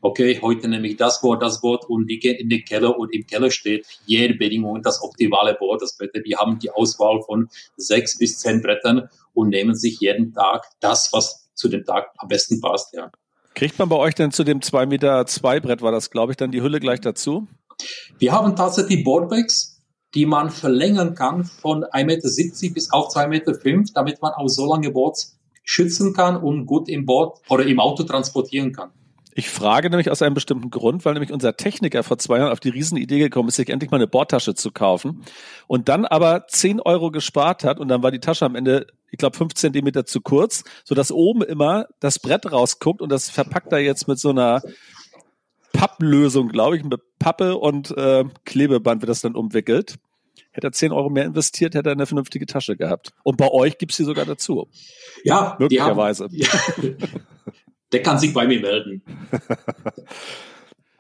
okay, heute nehme ich das Boot, das Boot und die gehen in den Keller und im Keller steht jede Bedingung das optimale Boot. Das bedeutet, die haben die Auswahl von sechs bis zehn Brettern und nehmen sich jeden Tag das, was zu dem Tag am besten passt, ja. Kriegt man bei euch denn zu dem 2 Meter 2 Brett, war das, glaube ich, dann die Hülle gleich dazu? Wir haben tatsächlich Boardbacks. die man verlängern kann von 1,70 Meter bis auf 2,5 Meter, damit man auch so lange Boards schützen kann und gut im Board oder im Auto transportieren kann. Ich frage nämlich aus einem bestimmten Grund, weil nämlich unser Techniker vor zwei Jahren auf die Riesenidee gekommen ist, sich endlich mal eine Bordtasche zu kaufen und dann aber 10 Euro gespart hat und dann war die Tasche am Ende, ich glaube, fünf Zentimeter zu kurz, so dass oben immer das Brett rausguckt und das verpackt er jetzt mit so einer Papplösung, glaube ich, mit Pappe und äh, Klebeband wird das dann umwickelt. Hätte er 10 Euro mehr investiert, hätte er eine vernünftige Tasche gehabt. Und bei euch gibt's die sogar dazu. Ja, möglicherweise. Haben, ja. Der kann sich bei mir melden.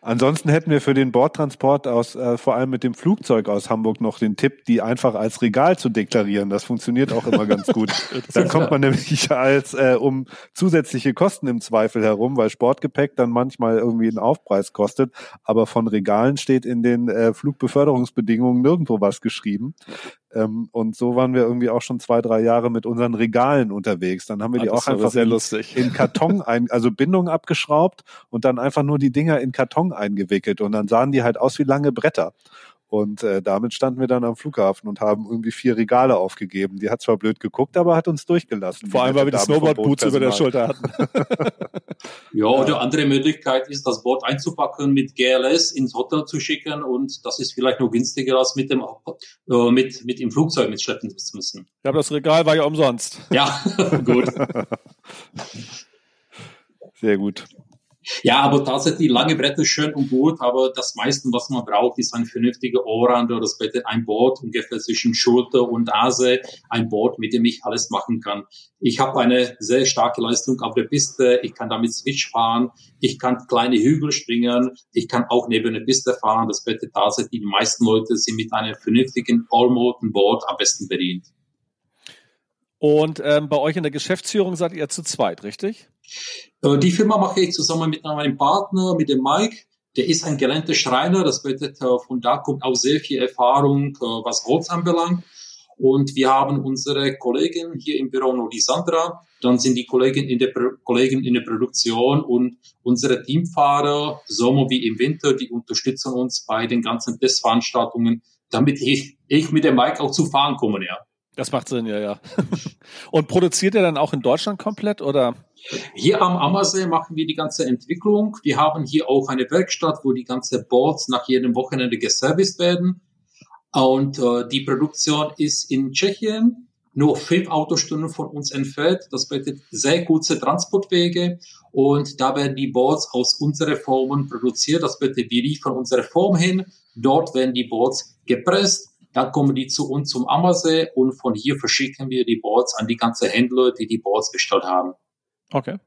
Ansonsten hätten wir für den Bordtransport aus, äh, vor allem mit dem Flugzeug aus Hamburg noch den Tipp, die einfach als Regal zu deklarieren. Das funktioniert auch immer ganz gut. da kommt man nämlich als äh, um zusätzliche Kosten im Zweifel herum, weil Sportgepäck dann manchmal irgendwie einen Aufpreis kostet. Aber von Regalen steht in den äh, Flugbeförderungsbedingungen nirgendwo was geschrieben. Ähm, und so waren wir irgendwie auch schon zwei, drei Jahre mit unseren Regalen unterwegs. Dann haben wir die ah, auch einfach lustig. in Karton ein, also Bindung abgeschraubt und dann einfach nur die Dinger in Karton eingewickelt und dann sahen die halt aus wie lange Bretter. Und äh, damit standen wir dann am Flughafen und haben irgendwie vier Regale aufgegeben. Die hat zwar blöd geguckt, aber hat uns durchgelassen. Vor allem, weil wir die Snowboard-Boots über der Schulter hatten. ja, oder andere Möglichkeit ist, das Boot einzupacken, mit GLS ins Hotel zu schicken und das ist vielleicht noch günstiger, als mit dem äh, mit, mit im Flugzeug mitschleppen zu müssen. Ja, aber das Regal war ja umsonst. Ja, gut. Sehr gut. Ja, aber tatsächlich lange Bretter schön und gut, aber das meiste, was man braucht, ist ein vernünftiger Ohrrand oder das bedeutet ein Board ungefähr zwischen Schulter und Nase, ein Board, mit dem ich alles machen kann. Ich habe eine sehr starke Leistung auf der Piste, ich kann damit Switch fahren, ich kann kleine Hügel springen, ich kann auch neben der Piste fahren. Das bedeutet tatsächlich, die meisten Leute sind mit einem vernünftigen All-Moten Board am besten bedient. Und ähm, bei euch in der Geschäftsführung seid ihr zu zweit, richtig? Äh, die Firma mache ich zusammen mit meinem Partner, mit dem Mike. Der ist ein gelernter Schreiner, das bedeutet, äh, von da kommt auch sehr viel Erfahrung, äh, was Holz anbelangt. Und wir haben unsere Kollegen hier im Büro noch die Sandra, dann sind die Kollegen in der, Kollegen in der Produktion und unsere Teamfahrer, Sommer wie im Winter, die unterstützen uns bei den ganzen Testveranstaltungen, damit ich, ich mit dem Mike auch zu fahren komme, ja. Das macht Sinn, ja, ja. Und produziert ihr dann auch in Deutschland komplett oder? Hier am Ammersee machen wir die ganze Entwicklung. Wir haben hier auch eine Werkstatt, wo die ganze Boards nach jedem Wochenende geserviced werden. Und äh, die Produktion ist in Tschechien, nur fünf Autostunden von uns entfernt. Das bedeutet sehr kurze Transportwege. Und da werden die Boards aus unseren Formen produziert. Das bedeutet, wir liefern unsere Form hin. Dort werden die Boards gepresst dann kommen die zu uns zum Ammersee und von hier verschicken wir die Boards an die ganze Händler, die die Boards bestellt haben. Okay.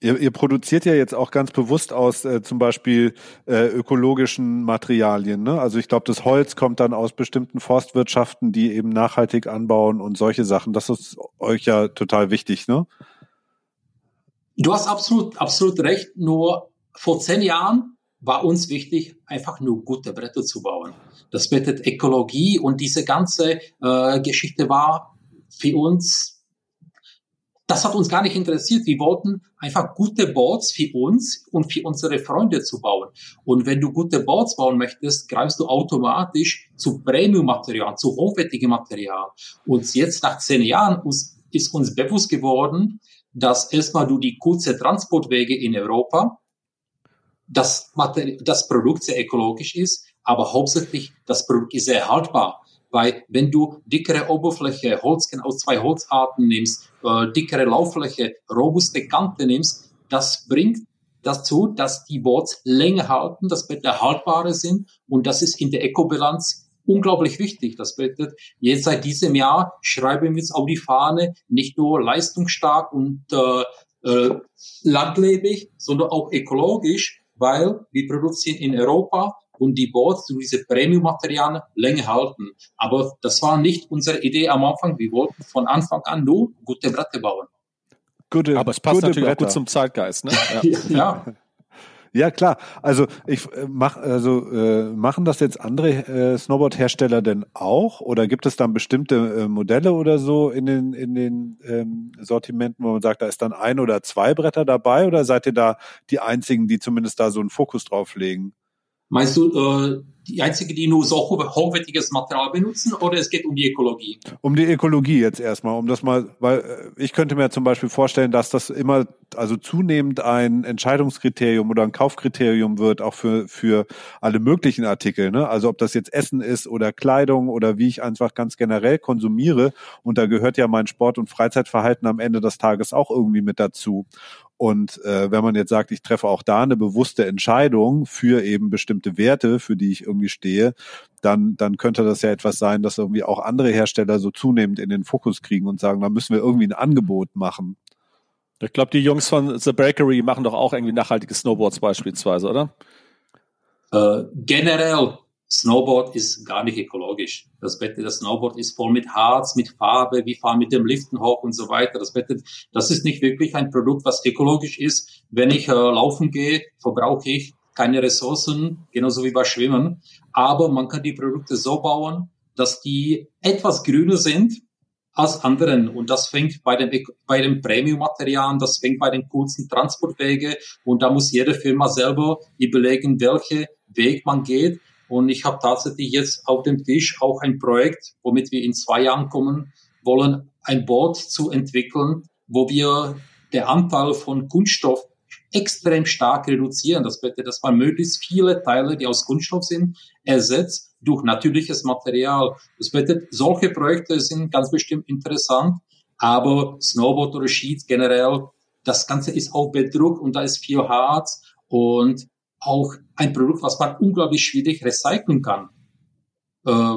Ihr, ihr produziert ja jetzt auch ganz bewusst aus äh, zum Beispiel äh, ökologischen Materialien. Ne? Also ich glaube, das Holz kommt dann aus bestimmten Forstwirtschaften, die eben nachhaltig anbauen und solche Sachen. Das ist euch ja total wichtig, ne? Du hast absolut, absolut recht. Nur vor zehn Jahren war uns wichtig, einfach nur gute Bretter zu bauen. Das bedeutet Ökologie und diese ganze äh, Geschichte war für uns, das hat uns gar nicht interessiert. Wir wollten einfach gute Boards für uns und für unsere Freunde zu bauen. Und wenn du gute Boards bauen möchtest, greifst du automatisch zu Premium-Material, zu hochwertigem Material. Und jetzt nach zehn Jahren ist uns bewusst geworden, dass erstmal du die kurze Transportwege in Europa das, das Produkt sehr ökologisch ist, aber hauptsächlich das Produkt ist sehr haltbar. Weil wenn du dickere Oberfläche, Holzkern aus zwei Holzarten nimmst, äh, dickere Lauffläche, robuste Kante nimmst, das bringt dazu, dass die Boards länger halten, dass Blätter haltbarer sind und das ist in der Ecobilanz unglaublich wichtig. Das bedeutet, jetzt seit diesem Jahr schreiben wir uns auf die Fahne nicht nur leistungsstark und äh, äh, landlebig, sondern auch ökologisch, weil wir produzieren in Europa und die Boards durch diese Premium-Materialien länger halten. Aber das war nicht unsere Idee am Anfang. Wir wollten von Anfang an nur gute Bretter bauen. Gute, Aber es passt natürlich Bretter. auch gut zum Zeitgeist. Ne? Ja. ja. Ja klar, also ich äh, mach also äh, machen das jetzt andere äh, Snowboard-Hersteller denn auch? Oder gibt es dann bestimmte äh, Modelle oder so in den in den ähm, Sortimenten, wo man sagt, da ist dann ein oder zwei Bretter dabei? Oder seid ihr da die einzigen, die zumindest da so einen Fokus drauf legen? Meinst du äh, die einzige, die nur so hochwertiges Material benutzen oder es geht um die Ökologie? Um die Ökologie jetzt erstmal, um das mal, weil äh, ich könnte mir zum Beispiel vorstellen, dass das immer, also zunehmend ein Entscheidungskriterium oder ein Kaufkriterium wird, auch für, für alle möglichen Artikel, ne? Also ob das jetzt Essen ist oder Kleidung oder wie ich einfach ganz generell konsumiere. Und da gehört ja mein Sport- und Freizeitverhalten am Ende des Tages auch irgendwie mit dazu. Und äh, wenn man jetzt sagt, ich treffe auch da eine bewusste Entscheidung für eben bestimmte Werte, für die ich irgendwie stehe, dann, dann könnte das ja etwas sein, dass irgendwie auch andere Hersteller so zunehmend in den Fokus kriegen und sagen, da müssen wir irgendwie ein Angebot machen. Ich glaube, die Jungs von The Bakery machen doch auch irgendwie nachhaltige Snowboards beispielsweise, oder? Äh, generell Snowboard ist gar nicht ökologisch. Das Bett, das Snowboard ist voll mit Harz, mit Farbe, wir fahren mit dem Liften hoch und so weiter. Das Bett, das ist nicht wirklich ein Produkt, was ökologisch ist. Wenn ich äh, laufen gehe, verbrauche ich keine Ressourcen, genauso wie bei Schwimmen. Aber man kann die Produkte so bauen, dass die etwas grüner sind als anderen. Und das fängt bei dem, bei dem Premium-Material das fängt bei den kurzen Transportwege. Und da muss jede Firma selber überlegen, welche Weg man geht. Und ich habe tatsächlich jetzt auf dem Tisch auch ein Projekt, womit wir in zwei Jahren kommen wollen, ein Board zu entwickeln, wo wir der Anteil von Kunststoff extrem stark reduzieren. Das bedeutet, dass man möglichst viele Teile, die aus Kunststoff sind, ersetzt durch natürliches Material. Das bedeutet, solche Projekte sind ganz bestimmt interessant, aber Snowboard oder Sheets generell, das Ganze ist auch bedruckt und da ist viel Harz und auch ein Produkt, was man unglaublich schwierig recyceln kann. Äh,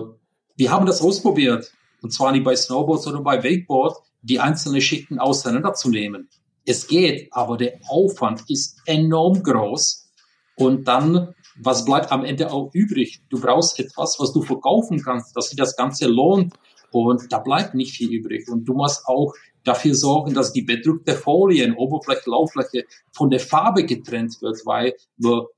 wir haben das ausprobiert, und zwar nicht bei Snowboard, sondern bei Wakeboard, die einzelnen Schichten auseinanderzunehmen. Es geht, aber der Aufwand ist enorm groß. Und dann, was bleibt am Ende auch übrig? Du brauchst etwas, was du verkaufen kannst, dass sich das Ganze lohnt. Und da bleibt nicht viel übrig. Und du musst auch dafür sorgen, dass die bedruckte Folien, Oberfläche, Lauffläche von der Farbe getrennt wird, weil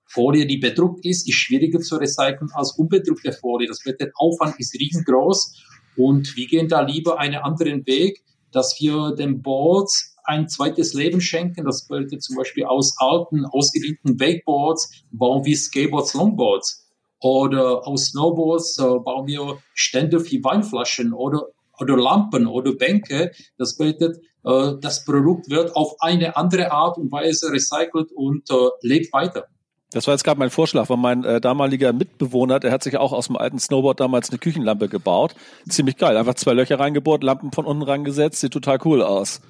Folie, die bedruckt ist, ist schwieriger zu recyceln als unbedruckte Folie. Das wird der Aufwand ist riesengroß und wir gehen da lieber einen anderen Weg, dass wir den Boards ein zweites Leben schenken. Das bedeutet zum Beispiel aus alten, ausgedienten Wakeboards bauen wir Skateboards, Longboards. Oder aus Snowboards äh, bauen wir Stände für Weinflaschen oder oder Lampen oder Bänke. Das bedeutet, äh, das Produkt wird auf eine andere Art und Weise recycelt und äh, lebt weiter. Das war jetzt gerade mein Vorschlag, weil mein äh, damaliger Mitbewohner, der hat sich auch aus dem alten Snowboard damals eine Küchenlampe gebaut. Ziemlich geil. Einfach zwei Löcher reingebohrt, Lampen von unten rangesetzt, sieht total cool aus.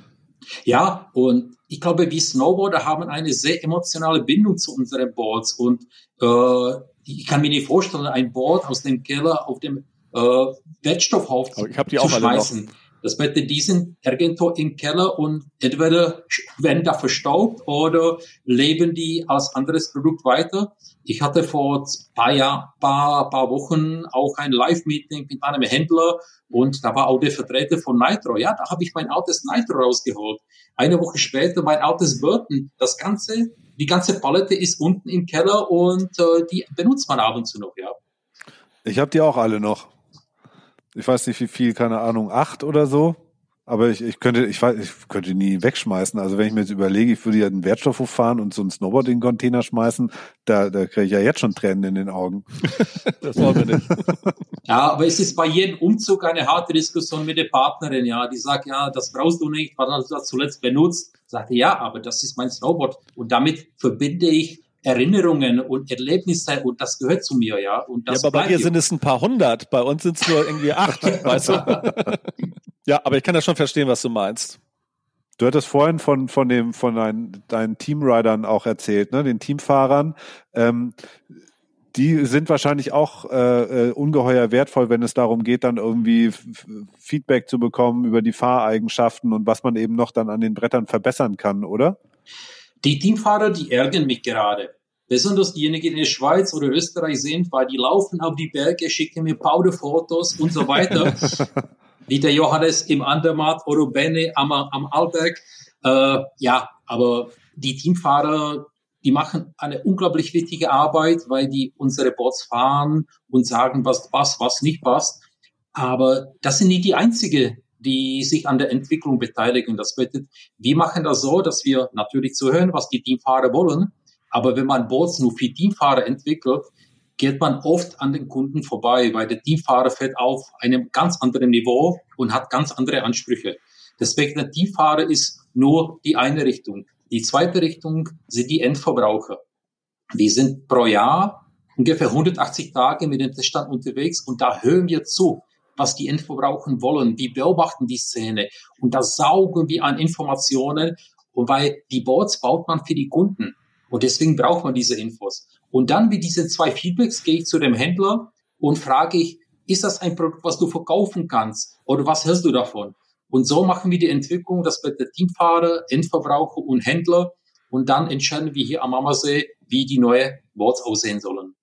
Ja, und ich glaube, wir Snowboarder haben eine sehr emotionale Bindung zu unseren Boards. Und äh, ich kann mir nicht vorstellen, ein Board aus dem Keller auf dem äh, Wertstoffhaufen ich hab die auch zu schmeißen. Das bedeutet, die sind irgendwo im Keller und entweder werden da verstaubt oder leben die als anderes Produkt weiter. Ich hatte vor paar Jahr, paar, paar Wochen auch ein Live-Meeting mit einem Händler und da war auch der Vertreter von Nitro. Ja, da habe ich mein altes Nitro rausgeholt. Eine Woche später mein altes Burton. Das ganze, die ganze Palette ist unten im Keller und äh, die benutzt man ab und zu noch, ja. Ich habe die auch alle noch ich weiß nicht wie viel, keine Ahnung, acht oder so. Aber ich, ich könnte, ich weiß, ich könnte nie wegschmeißen. Also wenn ich mir jetzt überlege, ich würde ja einen Wertstoffhof fahren und so einen Snowboard in den Container schmeißen, da, da kriege ich ja jetzt schon Tränen in den Augen. das wollen wir nicht. Ja, aber es ist bei jedem Umzug eine harte Diskussion mit der Partnerin, ja. Die sagt, ja, das brauchst du nicht, was hast du das zuletzt benutzt? Sagte, ja, aber das ist mein Snowboard. Und damit verbinde ich Erinnerungen und Erlebnisse und das gehört zu mir, ja. Und das ja, aber bei dir sind es ein paar hundert, bei uns sind es nur irgendwie acht, weißt du? ja, aber ich kann das schon verstehen, was du meinst. Du hattest vorhin von, von dem, von deinen, deinen Teamridern auch erzählt, ne, den Teamfahrern. Ähm, die sind wahrscheinlich auch äh, äh ungeheuer wertvoll, wenn es darum geht, dann irgendwie Feedback zu bekommen über die Fahreigenschaften und was man eben noch dann an den Brettern verbessern kann, oder? Die Teamfahrer, die ärgern mich gerade. Besonders diejenigen, die in der Schweiz oder Österreich sind, weil die laufen auf die Berge, schicken mir Powderfotos und so weiter. Wie der Johannes im Andermatt oder Benne am, am Alberg. Äh, ja, aber die Teamfahrer, die machen eine unglaublich wichtige Arbeit, weil die unsere Bots fahren und sagen, was passt, was nicht passt. Aber das sind nicht die einzige die sich an der Entwicklung beteiligen. Das bedeutet, wir machen das so, dass wir natürlich zuhören, was die Teamfahrer wollen. Aber wenn man Boards nur für Teamfahrer entwickelt, geht man oft an den Kunden vorbei, weil der Teamfahrer fährt auf einem ganz anderen Niveau und hat ganz andere Ansprüche. Deswegen der Teamfahrer ist nur die eine Richtung. Die zweite Richtung sind die Endverbraucher. Wir sind pro Jahr ungefähr 180 Tage mit dem Teststand unterwegs und da hören wir zu, was die Endverbraucher wollen. Wir beobachten die Szene und da saugen wir an Informationen und weil die Boards baut man für die Kunden. Und deswegen braucht man diese Infos. Und dann mit diesen zwei Feedbacks gehe ich zu dem Händler und frage ich, ist das ein Produkt, was du verkaufen kannst? Oder was hältst du davon? Und so machen wir die Entwicklung, das wird der Teamfahrer, Endverbraucher und Händler. Und dann entscheiden wir hier am Ammersee, wie die neue Boards aussehen sollen.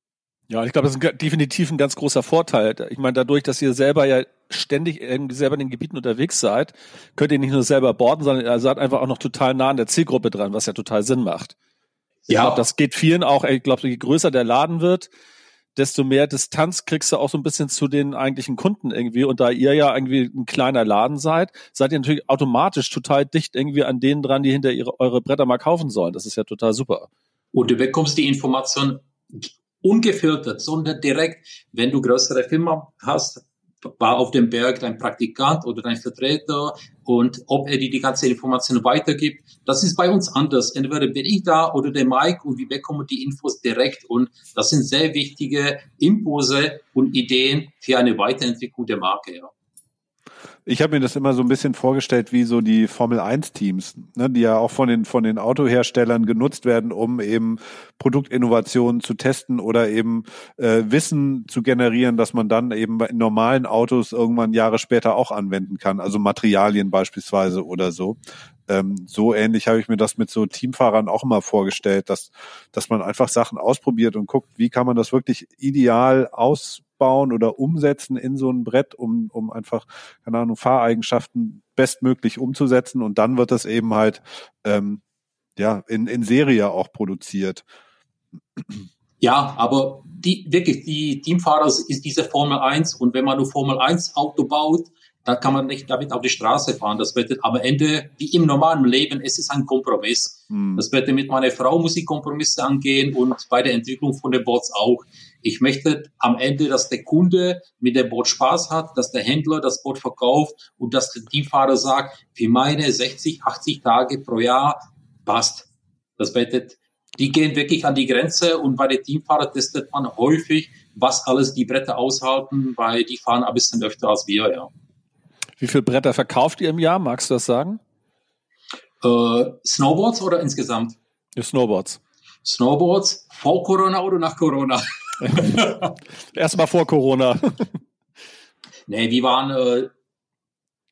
Ja, ich glaube, das ist definitiv ein ganz großer Vorteil. Ich meine, dadurch, dass ihr selber ja ständig irgendwie selber in den Gebieten unterwegs seid, könnt ihr nicht nur selber boarden, sondern ihr seid einfach auch noch total nah an der Zielgruppe dran, was ja total Sinn macht. Ich ja. glaube, das geht vielen auch. Ich glaube, je größer der Laden wird, desto mehr Distanz kriegst du auch so ein bisschen zu den eigentlichen Kunden irgendwie. Und da ihr ja irgendwie ein kleiner Laden seid, seid ihr natürlich automatisch total dicht irgendwie an denen dran, die hinter ihre, eure Bretter mal kaufen sollen. Das ist ja total super. Und du bekommst die Information ungefiltert, sondern direkt, wenn du größere Firma hast, war auf dem Berg dein Praktikant oder dein Vertreter und ob er dir die ganze Information weitergibt, das ist bei uns anders. Entweder bin ich da oder der Mike und wir bekommen die Infos direkt und das sind sehr wichtige Impulse und Ideen für eine Weiterentwicklung der Marke. Ja. Ich habe mir das immer so ein bisschen vorgestellt wie so die Formel 1 Teams, ne, die ja auch von den von den Autoherstellern genutzt werden, um eben Produktinnovationen zu testen oder eben äh, Wissen zu generieren, dass man dann eben in normalen Autos irgendwann Jahre später auch anwenden kann, also Materialien beispielsweise oder so. Ähm, so ähnlich habe ich mir das mit so Teamfahrern auch immer vorgestellt, dass dass man einfach Sachen ausprobiert und guckt, wie kann man das wirklich ideal aus aufbauen oder umsetzen in so ein Brett, um, um einfach, keine Ahnung, Fahreigenschaften bestmöglich umzusetzen und dann wird das eben halt ähm, ja in, in Serie auch produziert. Ja, aber die wirklich, die Teamfahrer ist diese Formel 1 und wenn man nur Formel 1 Auto baut, dann kann man nicht damit auf die Straße fahren. Das wird am Ende, wie im normalen Leben, es ist ein Kompromiss. Hm. Das wird mit meiner Frau muss ich Kompromisse angehen und bei der Entwicklung von den Bots auch. Ich möchte am Ende, dass der Kunde mit dem Boot Spaß hat, dass der Händler das Boot verkauft und dass der Teamfahrer sagt, für meine 60, 80 Tage pro Jahr passt. Das bedeutet, die gehen wirklich an die Grenze und bei den Teamfahrern testet man häufig, was alles die Bretter aushalten, weil die fahren ein bisschen öfter als wir, ja. Wie viele Bretter verkauft ihr im Jahr? Magst du das sagen? Äh, Snowboards oder insgesamt? Ja, Snowboards. Snowboards vor Corona oder nach Corona? Erstmal vor Corona. nee, wir waren äh,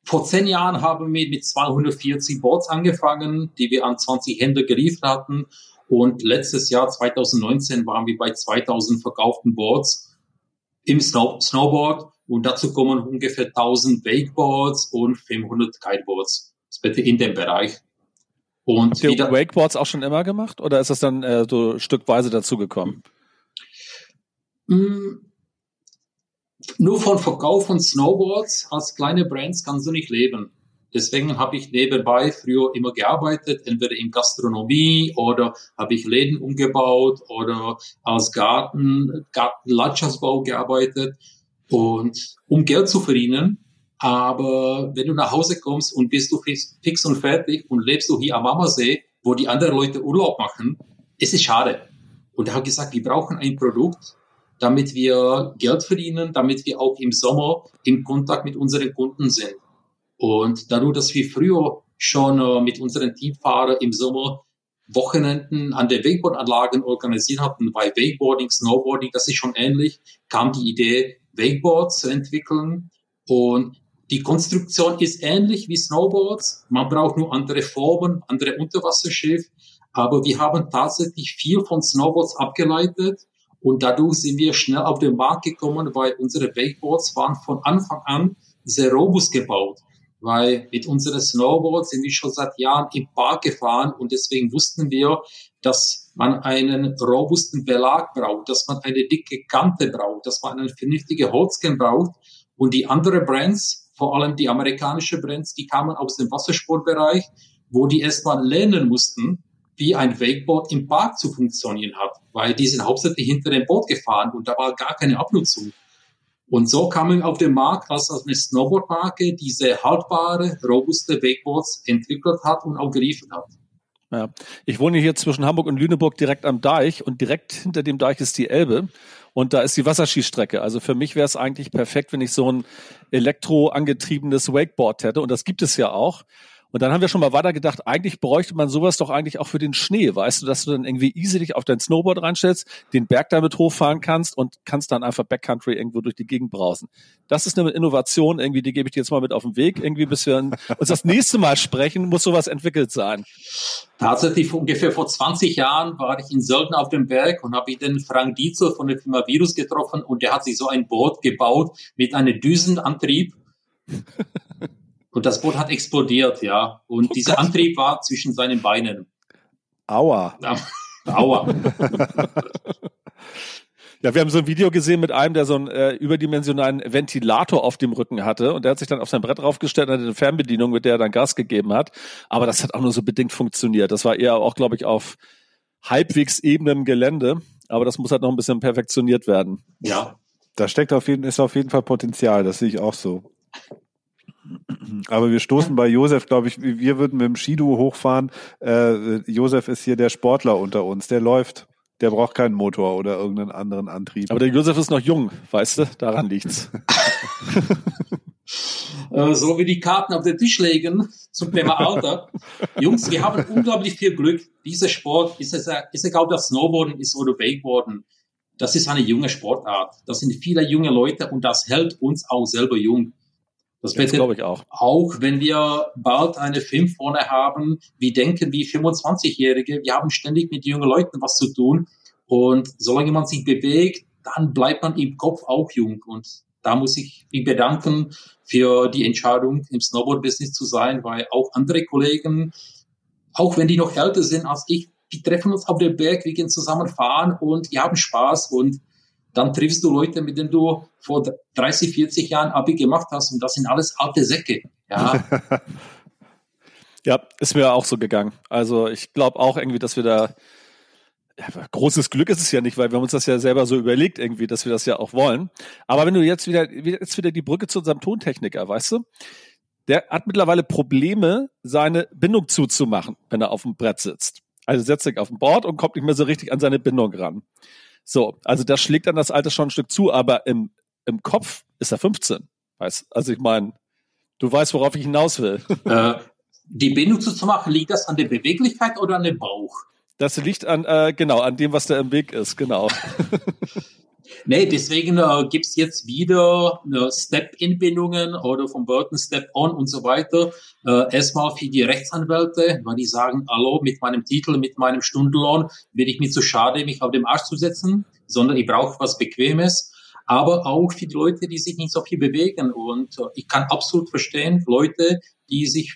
vor zehn Jahren haben wir mit 240 Boards angefangen, die wir an 20 Händler geliefert hatten. Und letztes Jahr, 2019, waren wir bei 2000 verkauften Boards im Snow Snowboard. Und dazu kommen ungefähr 1000 Wakeboards und 500 Kiteboards. Das bitte in dem Bereich. Und Habt ihr Wakeboards auch schon immer gemacht oder ist das dann äh, so stückweise dazugekommen? Mh, nur von Verkauf von Snowboards als kleine Brands kannst du nicht leben. Deswegen habe ich nebenbei früher immer gearbeitet, entweder in Gastronomie oder habe ich Läden umgebaut oder als Garten, Gartenlandschaftsbau gearbeitet und um Geld zu verdienen. Aber wenn du nach Hause kommst und bist du fix, fix und fertig und lebst du hier am Ammersee, wo die anderen Leute Urlaub machen, es ist schade. Und er hat gesagt, wir brauchen ein Produkt, damit wir Geld verdienen, damit wir auch im Sommer in Kontakt mit unseren Kunden sind. Und dadurch, dass wir früher schon äh, mit unseren Teamfahrern im Sommer Wochenenden an der Wakeboardanlagen organisiert hatten, bei Wakeboarding, Snowboarding, das ist schon ähnlich, kam die Idee, Wakeboards zu entwickeln. Und die Konstruktion ist ähnlich wie Snowboards. Man braucht nur andere Formen, andere Unterwasserschiff. Aber wir haben tatsächlich viel von Snowboards abgeleitet. Und dadurch sind wir schnell auf den Markt gekommen, weil unsere Wakeboards waren von Anfang an sehr robust gebaut. Weil mit unseren Snowboards sind wir schon seit Jahren im Park gefahren und deswegen wussten wir, dass man einen robusten Belag braucht, dass man eine dicke Kante braucht, dass man eine vernünftige Holzkern braucht. Und die anderen Brands, vor allem die amerikanischen Brands, die kamen aus dem Wassersportbereich, wo die erstmal lernen mussten, wie ein Wakeboard im Park zu funktionieren hat, weil die sind hauptsächlich hinter dem Boot gefahren und da war gar keine Abnutzung. Und so kam man auf den Markt, als eine Snowboardmarke diese haltbare, robuste Wakeboards entwickelt hat und auch geliefert hat. Ja. Ich wohne hier zwischen Hamburg und Lüneburg direkt am Deich und direkt hinter dem Deich ist die Elbe und da ist die Wasserskistrecke. Also für mich wäre es eigentlich perfekt, wenn ich so ein elektroangetriebenes Wakeboard hätte und das gibt es ja auch. Und dann haben wir schon mal weiter gedacht, eigentlich bräuchte man sowas doch eigentlich auch für den Schnee. Weißt du, dass du dann irgendwie easy dich auf dein Snowboard reinstellst, den Berg damit hochfahren kannst und kannst dann einfach Backcountry irgendwo durch die Gegend brausen. Das ist eine Innovation, irgendwie, die gebe ich dir jetzt mal mit auf den Weg. Irgendwie, bis wir uns das nächste Mal sprechen, muss sowas entwickelt sein. Tatsächlich ungefähr vor 20 Jahren war ich in Sölden auf dem Berg und habe ich den Frank Dietzel von der Firma Virus getroffen und der hat sich so ein Boot gebaut mit einem Düsenantrieb. Und das Boot hat explodiert, ja. Und oh dieser Gott. Antrieb war zwischen seinen Beinen. Aua. Aua. Ja, wir haben so ein Video gesehen mit einem, der so einen äh, überdimensionalen Ventilator auf dem Rücken hatte und der hat sich dann auf sein Brett draufgestellt und hatte eine Fernbedienung, mit der er dann Gas gegeben hat. Aber das hat auch nur so bedingt funktioniert. Das war eher auch, glaube ich, auf halbwegs ebenem Gelände. Aber das muss halt noch ein bisschen perfektioniert werden. Ja. Da steckt auf jeden, ist auf jeden Fall Potenzial. Das sehe ich auch so. Aber wir stoßen bei Josef, glaube ich, wir würden mit dem Skidu hochfahren. Äh, Josef ist hier der Sportler unter uns, der läuft. Der braucht keinen Motor oder irgendeinen anderen Antrieb. Aber der Josef ist noch jung, weißt du? Daran liegt's. Äh, so wie die Karten auf den Tisch legen zum Thema Alter. Jungs, wir haben unglaublich viel Glück. Dieser Sport, ist es, ist egal, ob das Snowboarden ist oder Wakeboarden, das ist eine junge Sportart. Das sind viele junge Leute und das hält uns auch selber jung. Das, das glaube ich auch. Auch wenn wir bald eine Filmvorne haben, wir denken wie 25-Jährige, wir haben ständig mit jungen Leuten was zu tun. Und solange man sich bewegt, dann bleibt man im Kopf auch jung. Und da muss ich mich bedanken für die Entscheidung, im Snowboard-Business zu sein, weil auch andere Kollegen, auch wenn die noch älter sind als ich, die treffen uns auf dem Berg, wir gehen zusammen fahren und wir haben Spaß und dann triffst du Leute, mit denen du vor 30, 40 Jahren Abi gemacht hast und das sind alles alte Säcke. Ja. ja, ist mir auch so gegangen. Also ich glaube auch irgendwie, dass wir da großes Glück ist es ja nicht, weil wir haben uns das ja selber so überlegt irgendwie, dass wir das ja auch wollen. Aber wenn du jetzt wieder, jetzt wieder die Brücke zu unserem Tontechniker, weißt du, der hat mittlerweile Probleme, seine Bindung zuzumachen, wenn er auf dem Brett sitzt. Also setzt sich auf dem Board und kommt nicht mehr so richtig an seine Bindung ran. So, also da schlägt dann das Alter schon ein Stück zu, aber im, im Kopf ist er 15. Weißt, also ich meine, du weißt, worauf ich hinaus will. Äh, die Bindung zu machen, liegt das an der Beweglichkeit oder an dem Bauch? Das liegt an, äh, genau, an dem, was da im Weg ist, genau. Nee, deswegen äh, gibt's jetzt wieder äh, Step-In-Bindungen oder vom Burton Step-On und so weiter. Äh, erstmal für die Rechtsanwälte, weil die sagen, hallo, mit meinem Titel, mit meinem Stundenlohn bin ich mir zu schade, mich auf dem Arsch zu setzen, sondern ich brauche was Bequemes. Aber auch für die Leute, die sich nicht so viel bewegen. Und äh, ich kann absolut verstehen, Leute, die sich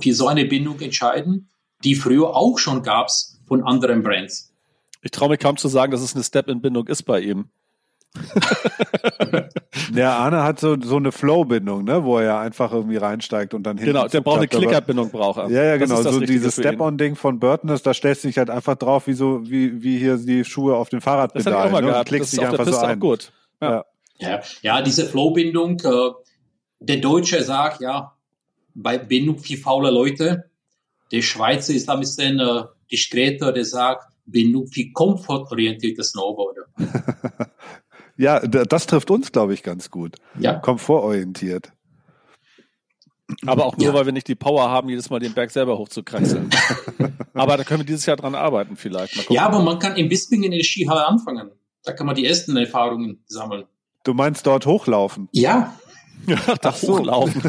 für so eine Bindung entscheiden, die früher auch schon gab's von anderen Brands. Ich traue mich kaum zu sagen, dass es eine Step-in-Bindung ist bei ihm. der Arne hat so, so eine Flow-Bindung, ne, wo er ja einfach irgendwie reinsteigt und dann hinten. Genau, der braucht eine Klickerbindung, braucht er. Ja, ja, genau. So dieses Step-on-Ding von Burton ist, da stellst du dich halt einfach drauf, wie so, wie, wie hier die Schuhe auf dem Fahrrad Das hab ich auch mal ne? gehabt. Klickst dich einfach so ein. gut. Ja. ja. Ja, diese Flow-Bindung, äh, der Deutsche sagt, ja, bei Bindung für faule Leute. Der Schweizer ist ein bisschen äh, diskreter, der sagt, Bindung für komfortorientierte Snowboarder. Ja, das trifft uns, glaube ich, ganz gut. Ja. Komfortorientiert. Aber auch nur, ja. weil wir nicht die Power haben, jedes Mal den Berg selber hochzukraxeln. aber da können wir dieses Jahr dran arbeiten vielleicht. Ja, aber man kann in Bispingen in der Skihalle anfangen. Da kann man die ersten Erfahrungen sammeln. Du meinst dort hochlaufen? Ja. ja da so. hochlaufen.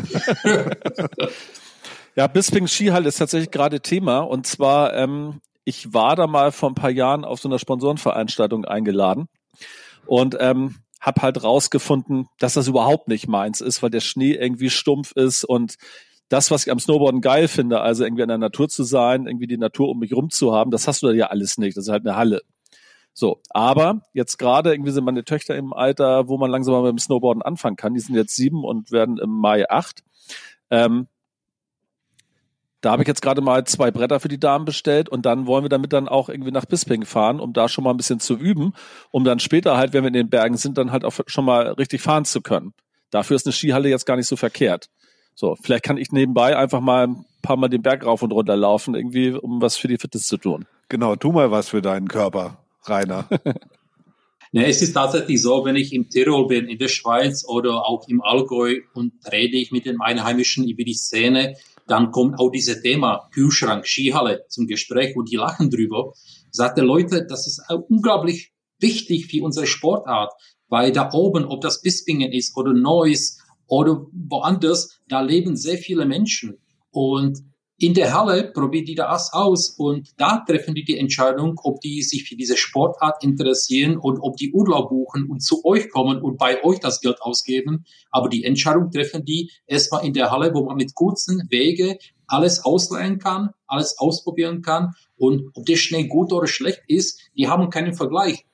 ja, Bispingen Skihalle ist tatsächlich gerade Thema. Und zwar, ähm, ich war da mal vor ein paar Jahren auf so einer Sponsorenveranstaltung eingeladen und ähm, habe halt rausgefunden, dass das überhaupt nicht meins ist, weil der Schnee irgendwie stumpf ist und das, was ich am Snowboarden geil finde, also irgendwie in der Natur zu sein, irgendwie die Natur um mich rum zu haben, das hast du da ja alles nicht. Das ist halt eine Halle. So, aber jetzt gerade irgendwie sind meine Töchter im Alter, wo man langsam mal mit dem Snowboarden anfangen kann. Die sind jetzt sieben und werden im Mai acht. Ähm, Da habe ich jetzt gerade mal zwei Bretter für die Damen bestellt und dann wollen wir damit dann auch irgendwie nach Bisping fahren, um da schon mal ein bisschen zu üben, um dann später halt, wenn wir in den Bergen sind, dann halt auch schon mal richtig fahren zu können. Dafür ist eine Skihalle jetzt gar nicht so verkehrt. So, vielleicht kann ich nebenbei einfach mal ein paar Mal den Berg rauf und runter laufen, irgendwie, um was für die Fitness zu tun. Genau, tu mal was für deinen Körper, Rainer. Ja, es ist tatsächlich so, wenn ich im Tirol bin, in der Schweiz oder auch im Allgäu und rede ich mit den Einheimischen über die Szene, dann kommt auch dieses Thema Kühlschrank, Skihalle zum Gespräch und die lachen drüber. Sagte Leute, das ist unglaublich wichtig für unsere Sportart, weil da oben, ob das Bispingen ist oder Neuss oder woanders, da leben sehr viele Menschen. Und in der Halle probieren die das aus und da treffen die die Entscheidung, ob die sich für diese Sportart interessieren und ob die Urlaub buchen und zu euch kommen und bei euch das Geld ausgeben. Aber die Entscheidung treffen die erstmal in der Halle, wo man mit kurzen Wege alles ausleihen kann, alles ausprobieren kann und ob der Schnee gut oder schlecht ist, die haben keinen Vergleich.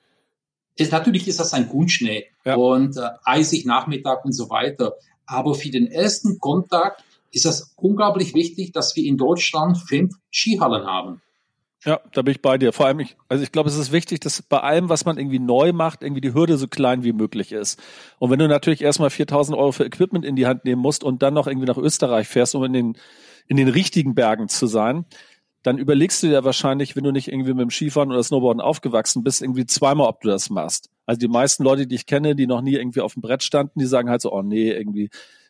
Das, natürlich ist das ein Grundschnee ja. und äh, eisig Nachmittag und so weiter. Aber für den ersten Kontakt ist es unglaublich wichtig, dass wir in Deutschland fünf Skihallen haben. Ja, da bin ich bei dir. Vor allem, ich, also ich glaube, es ist wichtig, dass bei allem, was man irgendwie neu macht, irgendwie die Hürde so klein wie möglich ist. Und wenn du natürlich erstmal 4000 Euro für Equipment in die Hand nehmen musst und dann noch irgendwie nach Österreich fährst, um in den, in den richtigen Bergen zu sein, dann überlegst du dir wahrscheinlich, wenn du nicht irgendwie mit dem Skifahren oder Snowboarden aufgewachsen bist, irgendwie zweimal, ob du das machst. Also die meisten Leute, die ich kenne, die noch nie irgendwie auf dem Brett standen, die sagen halt so, oh nee, irgendwie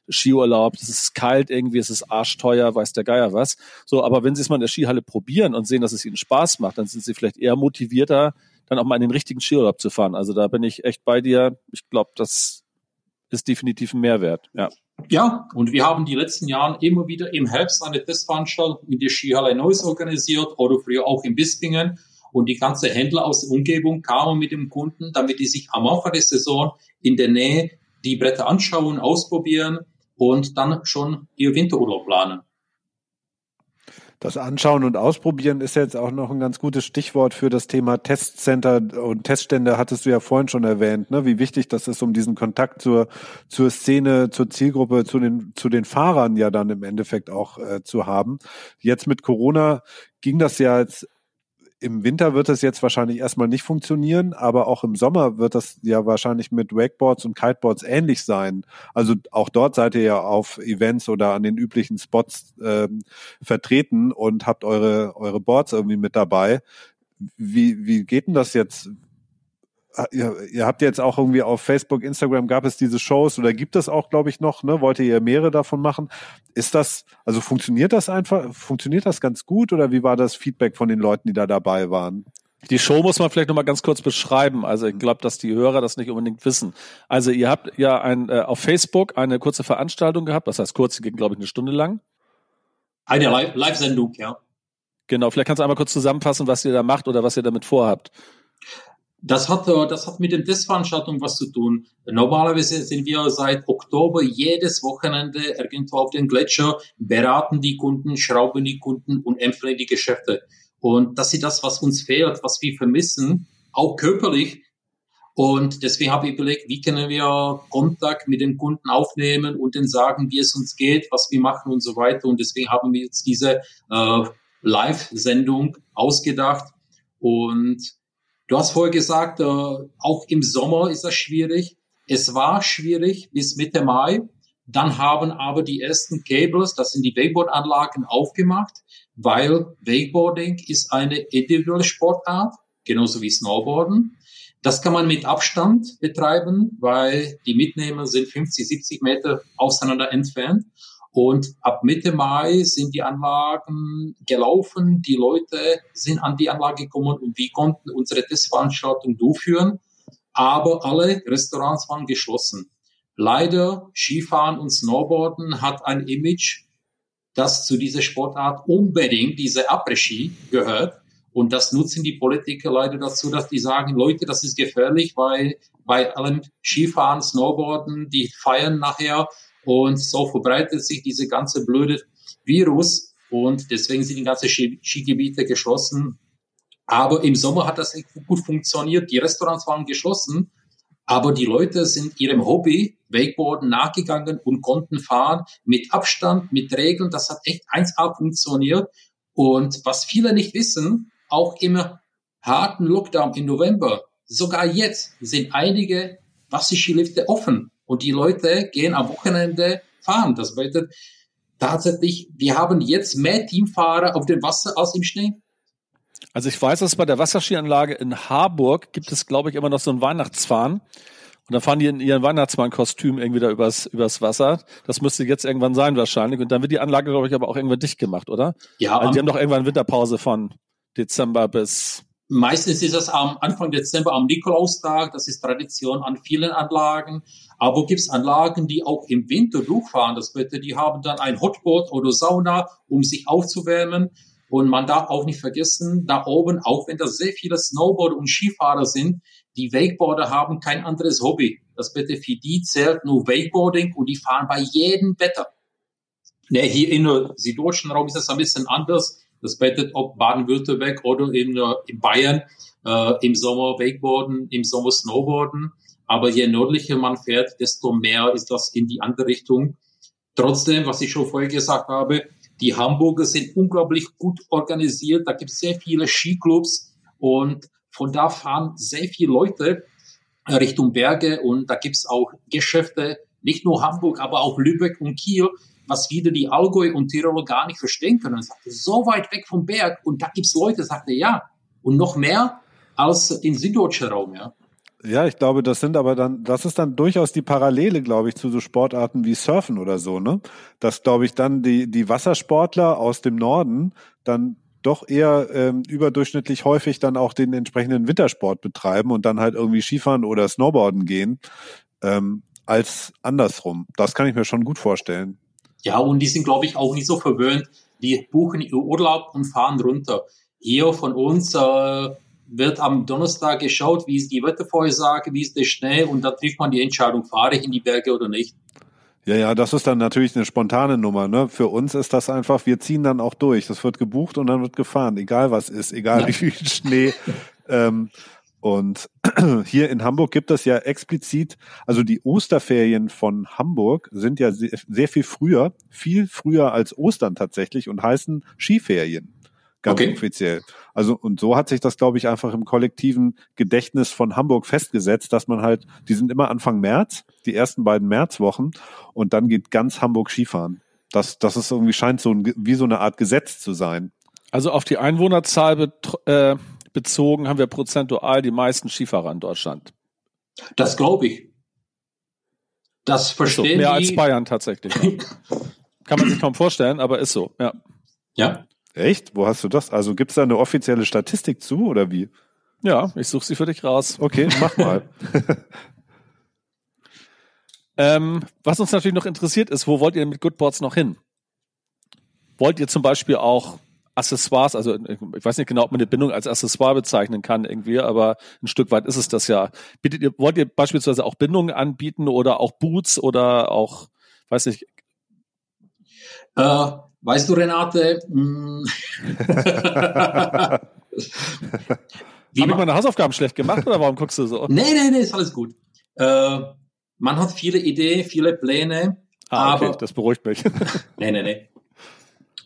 Skiurlaub, es ist kalt irgendwie, es ist arschteuer, weiß der Geier was. So, aber wenn sie es mal in der Skihalle probieren und sehen, dass es ihnen Spaß macht, dann sind sie vielleicht eher motivierter, dann auch mal in den richtigen Skiurlaub zu fahren. Also da bin ich echt bei dir. Ich glaube, das ist definitiv ein Mehrwert. Ja. Ja, und wir haben die letzten Jahren immer wieder im Herbst eine Testveranstaltung in der Skihalle Neuss organisiert oder früher auch in Bispingen. Und die ganze Händler aus der Umgebung kamen mit dem Kunden, damit die sich am Anfang der Saison in der Nähe die Bretter anschauen, ausprobieren und dann schon ihr Winterurlaub planen. Das Anschauen und Ausprobieren ist jetzt auch noch ein ganz gutes Stichwort für das Thema Testcenter und Teststände hattest du ja vorhin schon erwähnt, ne? wie wichtig das ist, um diesen Kontakt zur, zur Szene, zur Zielgruppe, zu den, zu den Fahrern ja dann im Endeffekt auch äh, zu haben. Jetzt mit Corona ging das ja jetzt im Winter wird es jetzt wahrscheinlich erstmal nicht funktionieren, aber auch im Sommer wird das ja wahrscheinlich mit Wakeboards und Kiteboards ähnlich sein. Also auch dort seid ihr ja auf Events oder an den üblichen Spots ähm, vertreten und habt eure, eure Boards irgendwie mit dabei. Wie, wie geht denn das jetzt? Ihr, ihr habt jetzt auch irgendwie auf Facebook, Instagram gab es diese Shows oder gibt es auch, glaube ich, noch, ne? Wollt ihr mehrere davon machen? Ist das, also funktioniert das einfach, funktioniert das ganz gut oder wie war das Feedback von den Leuten, die da dabei waren? Die Show muss man vielleicht nochmal ganz kurz beschreiben. Also ich glaube, dass die Hörer das nicht unbedingt wissen. Also ihr habt ja ein, äh, auf Facebook eine kurze Veranstaltung gehabt, das heißt kurz, die ging, glaube ich, eine Stunde lang. Eine Live-Sendung, ja. Genau, vielleicht kannst du einmal kurz zusammenfassen, was ihr da macht oder was ihr damit vorhabt. Das hat, äh, das hat mit den Testveranstaltungen was zu tun. Normalerweise sind wir seit Oktober jedes Wochenende irgendwo auf den Gletscher, beraten die Kunden, schrauben die Kunden und empfehlen die Geschäfte. Und das ist das, was uns fehlt, was wir vermissen, auch körperlich. Und deswegen habe ich überlegt, wie können wir Kontakt mit den Kunden aufnehmen und denen sagen, wie es uns geht, was wir machen und so weiter. Und deswegen haben wir jetzt diese äh, Live-Sendung ausgedacht. Und Du hast vorher gesagt, äh, auch im Sommer ist das schwierig. Es war schwierig bis Mitte Mai. Dann haben aber die ersten Cables, das sind die Wakeboard-Anlagen, aufgemacht, weil Wakeboarding ist eine individuelle Sportart, genauso wie Snowboarden. Das kann man mit Abstand betreiben, weil die Mitnehmer sind 50, 70 Meter auseinander entfernt. Und ab Mitte Mai sind die Anlagen gelaufen, die Leute sind an die Anlage gekommen und wir konnten unsere Testveranstaltung durchführen. Aber alle Restaurants waren geschlossen. Leider Skifahren und Snowboarden hat ein Image, das zu dieser Sportart unbedingt diese Après-Ski gehört. Und das nutzen die Politiker leider dazu, dass die sagen, Leute, das ist gefährlich, weil bei allem Skifahren, Snowboarden, die feiern nachher und so verbreitet sich diese ganze blöde Virus und deswegen sind die ganzen Skigebiete geschlossen. Aber im Sommer hat das gut funktioniert. Die Restaurants waren geschlossen, Aber die Leute sind ihrem Hobby, Wakeboarden, nachgegangen und konnten fahren mit Abstand, mit Regeln. Das hat echt 1A funktioniert. Und was viele nicht wissen, auch im harten Lockdown im November, sogar jetzt sind einige Wasserskilifte offen und die Leute gehen am Wochenende fahren. Das bedeutet tatsächlich, wir haben jetzt mehr Teamfahrer auf dem Wasser als im Schnee. Also ich weiß, dass bei der Wasserskianlage in Harburg gibt es, glaube ich, immer noch so einen Weihnachtsfahren. Und dann fahren die in ihren Weihnachtsmannkostüm irgendwie da übers, übers Wasser. Das müsste jetzt irgendwann sein wahrscheinlich. Und dann wird die Anlage, glaube ich, aber auch irgendwann dicht gemacht, oder? Ja. Also die haben doch irgendwann Winterpause von Dezember bis Meistens ist es am Anfang Dezember am Nikolaustag, das ist Tradition an vielen Anlagen. Aber gibt es Anlagen, die auch im Winter durchfahren? Das bedeutet, die haben dann ein Hotboard oder Sauna, um sich aufzuwärmen. Und man darf auch nicht vergessen, da oben, auch wenn da sehr viele Snowboarder und Skifahrer sind, die Wakeboarder haben kein anderes Hobby. Das bitte für die zählt nur Wakeboarding und die fahren bei jedem Wetter. Ne, hier in der süddeutschen Raum ist das ein bisschen anders. Das bettet ob Baden-Württemberg oder in, äh, in Bayern äh, im Sommer Wakeboarden, im Sommer Snowboarden. Aber je nördlicher man fährt, desto mehr ist das in die andere Richtung. Trotzdem, was ich schon vorher gesagt habe, die Hamburger sind unglaublich gut organisiert. Da gibt es sehr viele Skiclubs und von da fahren sehr viele Leute Richtung Berge und da gibt es auch Geschäfte, nicht nur Hamburg, aber auch Lübeck und Kiel, was wieder die Allgäu und Tiroler gar nicht verstehen können. Sagte, so weit weg vom Berg und da gibt es Leute, sagte ja, und noch mehr als in süddeutschen Raum, ja. Ja, ich glaube, das sind aber dann, das ist dann durchaus die Parallele, glaube ich, zu so Sportarten wie Surfen oder so, ne? Dass, glaube ich, dann die, die Wassersportler aus dem Norden dann doch eher ähm, überdurchschnittlich häufig dann auch den entsprechenden Wintersport betreiben und dann halt irgendwie Skifahren oder Snowboarden gehen, ähm, als andersrum. Das kann ich mir schon gut vorstellen. Ja, und die sind, glaube ich, auch nicht so verwöhnt. Die buchen Urlaub und fahren runter. Hier von uns äh, wird am Donnerstag geschaut, wie ist die Wettervorhersage, wie ist der Schnee und da trifft man die Entscheidung, fahre ich in die Berge oder nicht. Ja, ja, das ist dann natürlich eine spontane Nummer. Ne? Für uns ist das einfach, wir ziehen dann auch durch. Das wird gebucht und dann wird gefahren, egal was ist, egal ja. wie viel Schnee. ähm, und hier in Hamburg gibt es ja explizit, also die Osterferien von Hamburg sind ja sehr, sehr viel früher, viel früher als Ostern tatsächlich und heißen Skiferien ganz okay. offiziell. Also und so hat sich das, glaube ich, einfach im kollektiven Gedächtnis von Hamburg festgesetzt, dass man halt, die sind immer Anfang März, die ersten beiden Märzwochen und dann geht ganz Hamburg Skifahren. Das, das ist irgendwie scheint so ein, wie so eine Art Gesetz zu sein. Also auf die Einwohnerzahl äh, bezogen haben wir prozentual die meisten Skifahrer in Deutschland. Das glaube ich. Das verstehen so, mehr die. als Bayern tatsächlich. Ja. Kann man sich kaum vorstellen, aber ist so, ja. Ja. Echt? Wo hast du das? Also gibt es da eine offizielle Statistik zu oder wie? Ja, ich suche sie für dich raus. Okay, mach mal. ähm, was uns natürlich noch interessiert ist, wo wollt ihr mit Goodboards noch hin? Wollt ihr zum Beispiel auch Accessoires, also ich weiß nicht genau, ob man eine Bindung als Accessoire bezeichnen kann irgendwie, aber ein Stück weit ist es das ja. Bietet ihr, wollt ihr beispielsweise auch Bindungen anbieten oder auch Boots oder auch, weiß nicht. Äh, Weißt du, Renate, hm. Habe ich meine Hausaufgaben schlecht gemacht oder warum guckst du so? Nee, nee, nee, ist alles gut. Äh, man hat viele Ideen, viele Pläne. Ah, okay, aber, das beruhigt mich. nee, nee, nee.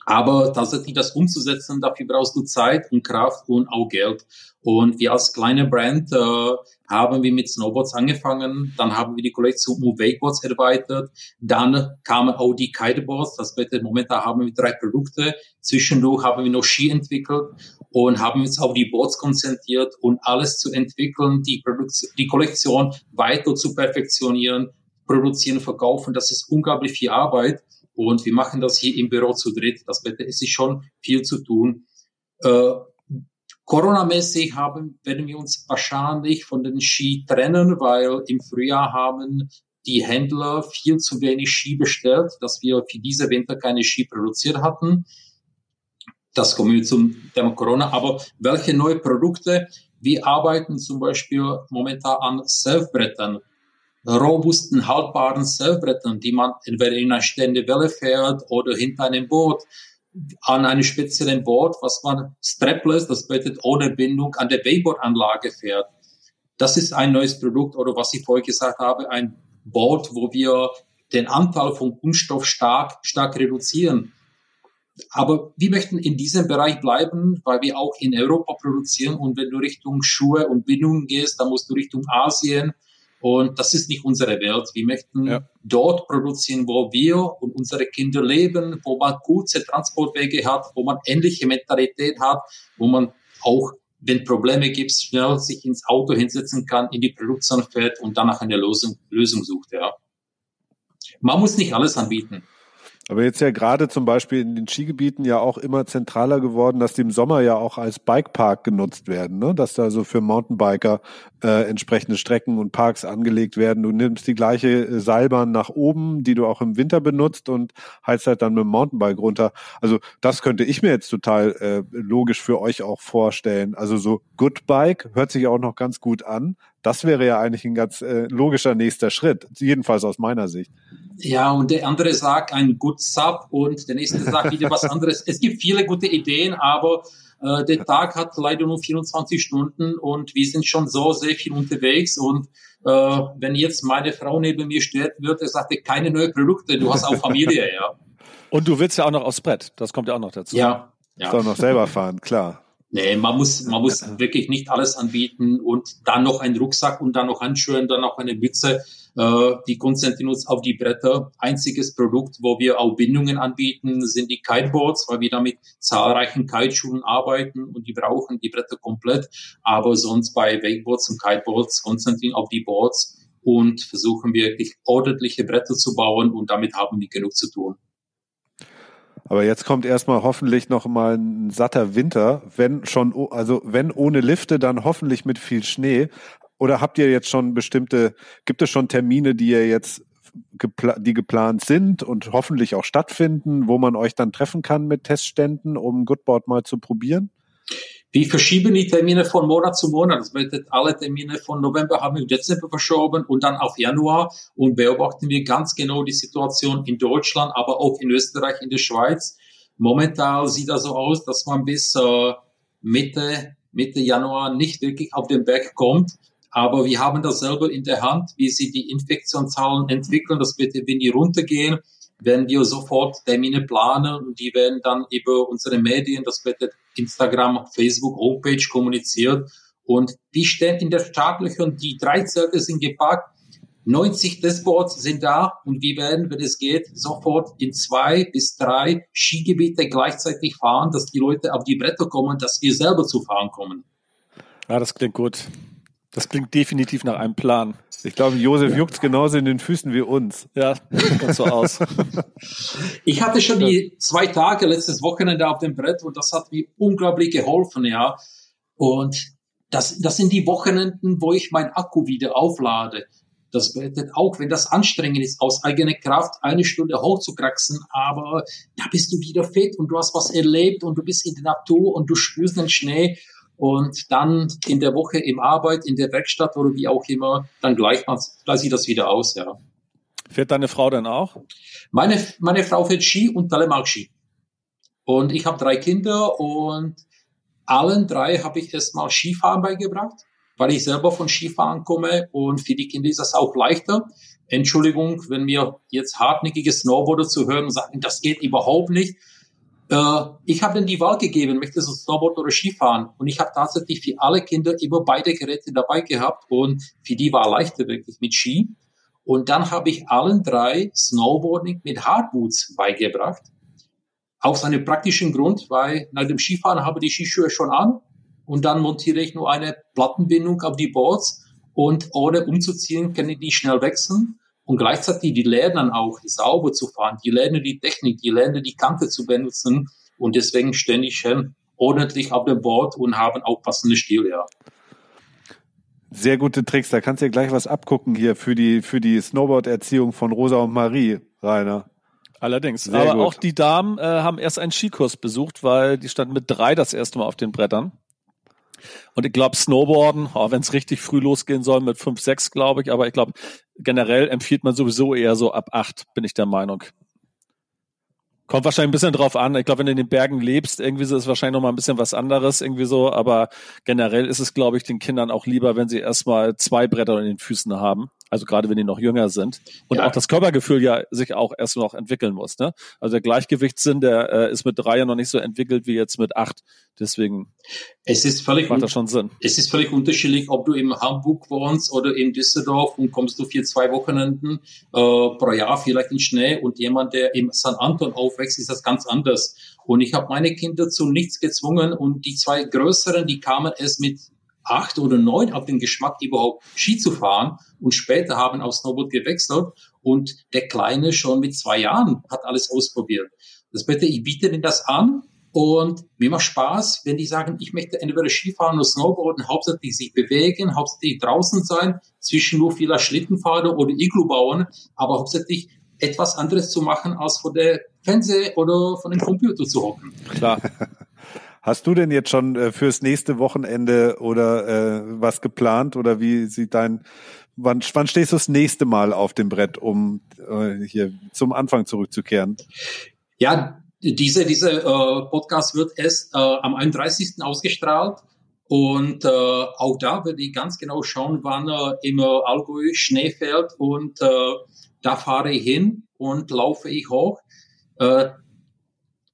Aber tatsächlich das umzusetzen, dafür brauchst du Zeit und Kraft und auch Geld. Und wir als kleine Brand äh, haben wir mit Snowboards angefangen, dann haben wir die Kollektion um Wakeboards erweitert, dann kamen auch die Kiteboards, das bedeutet, momentan haben wir drei Produkte, zwischendurch haben wir noch Ski entwickelt und haben uns auf die Boards konzentriert und alles zu entwickeln, die, Produktion, die Kollektion weiter zu perfektionieren, produzieren, verkaufen, das ist unglaublich viel Arbeit und wir machen das hier im Büro zu dritt, das bedeutet, es ist schon viel zu tun. Äh, Corona-mäßig haben, werden wir uns wahrscheinlich von den Ski trennen, weil im Frühjahr haben die Händler viel zu wenig Ski bestellt, dass wir für diese Winter keine Ski produziert hatten. Das kommen wir zum Thema Corona. Aber welche neue Produkte? Wir arbeiten zum Beispiel momentan an Surfbrettern, robusten, haltbaren Surfbrettern, die man entweder in einer stehenden Welle fährt oder hinter einem Boot an einem speziellen Board, was man strapless, das bedeutet ohne Bindung, an der Wakeboard-Anlage fährt. das ist ein neues Produkt oder was ich vorher gesagt habe, ein Board, wo wir den Anteil von Kunststoff stark, stark reduzieren. Aber wir möchten in diesem Bereich bleiben, weil wir auch in Europa produzieren. Und wenn du Richtung Schuhe und Bindungen gehst, dann musst du Richtung Asien. Und das ist nicht unsere Welt. Wir möchten ja. dort produzieren, wo wir und unsere Kinder leben, wo man kurze Transportwege hat, wo man ähnliche Mentalität hat, wo man auch, wenn Probleme gibt, schnell sich ins Auto hinsetzen kann, in die Produktion fährt und danach eine Lösung, Lösung sucht. Ja. Man muss nicht alles anbieten. Aber jetzt ja gerade zum Beispiel in den Skigebieten ja auch immer zentraler geworden, dass die im Sommer ja auch als Bikepark genutzt werden, ne? dass da so für Mountainbiker äh, entsprechende Strecken und Parks angelegt werden. Du nimmst die gleiche äh, Seilbahn nach oben, die du auch im Winter benutzt und heizt halt dann mit dem Mountainbike runter. Also das könnte ich mir jetzt total äh, logisch für euch auch vorstellen. Also so Good Bike hört sich auch noch ganz gut an. Das wäre ja eigentlich ein ganz äh, logischer nächster Schritt, jedenfalls aus meiner Sicht. Ja, und der andere sagt ein Good Sub und der nächste sagt wieder was anderes. Es gibt viele gute Ideen, aber äh, der Tag hat leider nur 24 Stunden und wir sind schon so sehr viel unterwegs und äh, wenn jetzt meine Frau neben mir steht, wird er sagte keine neuen Produkte, du hast auch Familie, ja. Und du willst ja auch noch aufs Brett, das kommt ja auch noch dazu. Ja. ja. Soll noch selber fahren, klar. Nee, man muss, man muss wirklich nicht alles anbieten und dann noch einen Rucksack und dann noch Handschuhe und dann noch eine Mütze. Äh, die konzentrieren uns auf die Bretter. Einziges Produkt, wo wir auch Bindungen anbieten, sind die Kiteboards, weil wir da mit zahlreichen Kiteschuhen arbeiten und die brauchen die Bretter komplett. Aber sonst bei Wakeboards und Kiteboards konzentrieren auf die Boards und versuchen wirklich ordentliche Bretter zu bauen und damit haben wir genug zu tun. Aber jetzt kommt erstmal hoffentlich noch mal ein satter Winter, wenn schon, also wenn ohne Lifte, dann hoffentlich mit viel Schnee. Oder habt ihr jetzt schon bestimmte, gibt es schon Termine, die ihr jetzt gepla die geplant sind und hoffentlich auch stattfinden, wo man euch dann treffen kann mit Testständen, um Goodboard mal zu probieren? Wir verschieben die Termine von Monat zu Monat. Das bedeutet, alle Termine von November haben wir im Dezember verschoben und dann auf Januar und beobachten wir ganz genau die Situation in Deutschland, aber auch in Österreich, in der Schweiz. Momentan sieht das so aus, dass man bis äh, Mitte, Mitte Januar nicht wirklich auf den Berg kommt. Aber wir haben das selber in der Hand, wie sie die Infektionszahlen entwickeln. Das wird, wenn die runtergehen, werden wir sofort Termine planen und die werden dann über unsere Medien, das wird Instagram, Facebook, Homepage kommuniziert. Und die stehen in der Startlöcher die drei Zelte sind gepackt. 90 Dashboards sind da und wir werden, wenn es geht, sofort in zwei bis drei Skigebiete gleichzeitig fahren, dass die Leute auf die Bretter kommen, dass wir selber zu fahren kommen. Ja, das klingt gut. Das klingt definitiv nach einem Plan. Ich glaube, Josef ja. juckt genauso in den Füßen wie uns. Ja, sieht so aus. ich hatte schon die zwei Tage letztes Wochenende auf dem Brett und das hat mir unglaublich geholfen, ja. Und das, das sind die Wochenenden, wo ich mein Akku wieder auflade. Das bedeutet auch, wenn das anstrengend ist, aus eigener Kraft eine Stunde hochzukraxen, aber da bist du wieder fit und du hast was erlebt und du bist in der Natur und du spürst den Schnee und dann in der Woche im Arbeit, in der Werkstatt oder wie auch immer, dann gleich, gleich sieht das wieder aus, ja. Fährt deine Frau dann auch? Meine, meine Frau fährt Ski und Telemark-Ski. Und ich habe drei Kinder und allen drei habe ich erstmal Skifahren beigebracht, weil ich selber von Skifahren komme und für die Kinder ist das auch leichter. Entschuldigung, wenn mir jetzt hartnäckige Snowboarder zu hören und sagen, das geht überhaupt nicht. Äh, ich habe ihnen die Wahl gegeben, möchtest du Snowboard oder Skifahren? Und ich habe tatsächlich für alle Kinder immer beide Geräte dabei gehabt und für die war leichter wirklich mit Ski. Und dann habe ich allen drei Snowboarding mit Hardboots beigebracht. Aus einem praktischen Grund, weil nach dem Skifahren habe ich die Skischuhe schon an und dann montiere ich nur eine Plattenbindung auf die Boards und ohne umzuziehen kann ich die schnell wechseln. Und gleichzeitig, die lernen auch sauber zu fahren, die lernen die Technik, die lernen die Kante zu benutzen und deswegen ständig schön ordentlich auf dem Board und haben auch passende Stil, ja. Sehr gute Tricks, da kannst du dir gleich was abgucken hier für die, für die Snowboard-Erziehung von Rosa und Marie, Rainer. Allerdings. Sehr Aber gut. auch die Damen äh, haben erst einen Skikurs besucht, weil die standen mit drei das erste Mal auf den Brettern. Und ich glaube, Snowboarden, oh, wenn es richtig früh losgehen soll, mit fünf, sechs, glaube ich, aber ich glaube, generell empfiehlt man sowieso eher so ab acht, bin ich der Meinung. Kommt wahrscheinlich ein bisschen drauf an. Ich glaube, wenn du in den Bergen lebst, irgendwie so ist wahrscheinlich noch mal ein bisschen was anderes, irgendwie so. Aber generell ist es, glaube ich, den Kindern auch lieber, wenn sie erstmal zwei Bretter in den Füßen haben. Also gerade wenn die noch jünger sind. Und ja. auch das Körpergefühl ja sich auch erst noch entwickeln muss. Ne? Also der Gleichgewichtssinn, der äh, ist mit drei ja noch nicht so entwickelt wie jetzt mit acht. Deswegen es ist völlig macht das schon Sinn. Es ist völlig unterschiedlich, ob du in Hamburg wohnst oder in Düsseldorf und kommst du für zwei Wochenenden äh, pro Jahr vielleicht in Schnee und jemand, der im San Anton aufwächst, ist das ganz anders. Und ich habe meine Kinder zu nichts gezwungen und die zwei Größeren, die kamen erst mit acht oder neun auf den Geschmack, überhaupt Ski zu fahren und später haben auf Snowboard gewechselt und der Kleine schon mit zwei Jahren hat alles ausprobiert. Das bitte, ich biete ihnen das an und mir macht Spaß, wenn die sagen, ich möchte entweder Skifahren oder Snowboarden, hauptsächlich sich bewegen, hauptsächlich draußen sein, zwischen nur vieler Schlittenfahren oder Iglu bauen, aber hauptsächlich etwas anderes zu machen, als vor der Fernseh oder von dem Computer zu hocken. Klar. Hast du denn jetzt schon äh, fürs nächste Wochenende oder äh, was geplant oder wie sieht dein wann, wann stehst du das nächste Mal auf dem Brett, um äh, hier zum Anfang zurückzukehren? Ja, diese diese äh, Podcast wird erst äh, am 31. ausgestrahlt. Und äh, auch da werde ich ganz genau schauen, wann äh, im äh, Allgäu Schnee fällt. Und äh, da fahre ich hin und laufe ich hoch. Äh,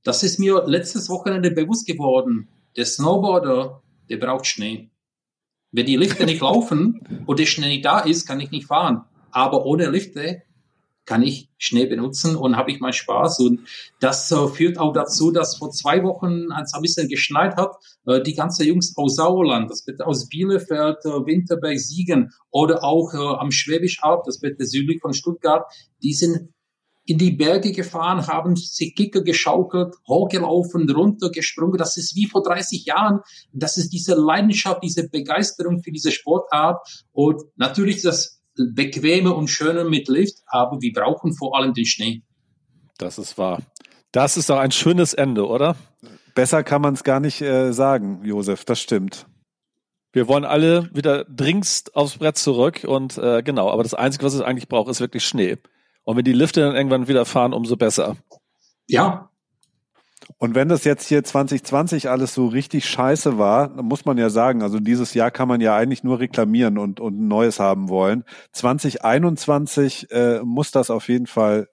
das ist mir letztes Wochenende bewusst geworden. Der Snowboarder, der braucht Schnee. Wenn die Lifte nicht laufen und der Schnee nicht da ist, kann ich nicht fahren. Aber ohne Lifte kann ich Schnee benutzen und habe ich meinen Spaß. Und das äh, führt auch dazu, dass vor zwei Wochen, als es ein bisschen geschneit hat, äh, die ganze Jungs aus Sauerland, das bitte aus Bielefeld, äh, Winterberg, Siegen oder auch äh, am Schwäbisch Alb, das bitte südlich von Stuttgart, die sind in die Berge gefahren, haben sich Kicker geschaukelt, hochgelaufen, runtergesprungen. Das ist wie vor 30 Jahren. Das ist diese Leidenschaft, diese Begeisterung für diese Sportart. Und natürlich das Bequeme und Schöne mit Lift, aber wir brauchen vor allem den Schnee. Das ist wahr. Das ist doch ein schönes Ende, oder? Besser kann man es gar nicht äh, sagen, Josef, das stimmt. Wir wollen alle wieder dringendst aufs Brett zurück und äh, genau, aber das Einzige, was es eigentlich braucht, ist wirklich Schnee. Und wenn die Lifte dann irgendwann wieder fahren, umso besser. Ja. Und wenn das jetzt hier 2020 alles so richtig scheiße war, dann muss man ja sagen, also dieses Jahr kann man ja eigentlich nur reklamieren und, und ein neues haben wollen. 2021 äh, muss das auf jeden Fall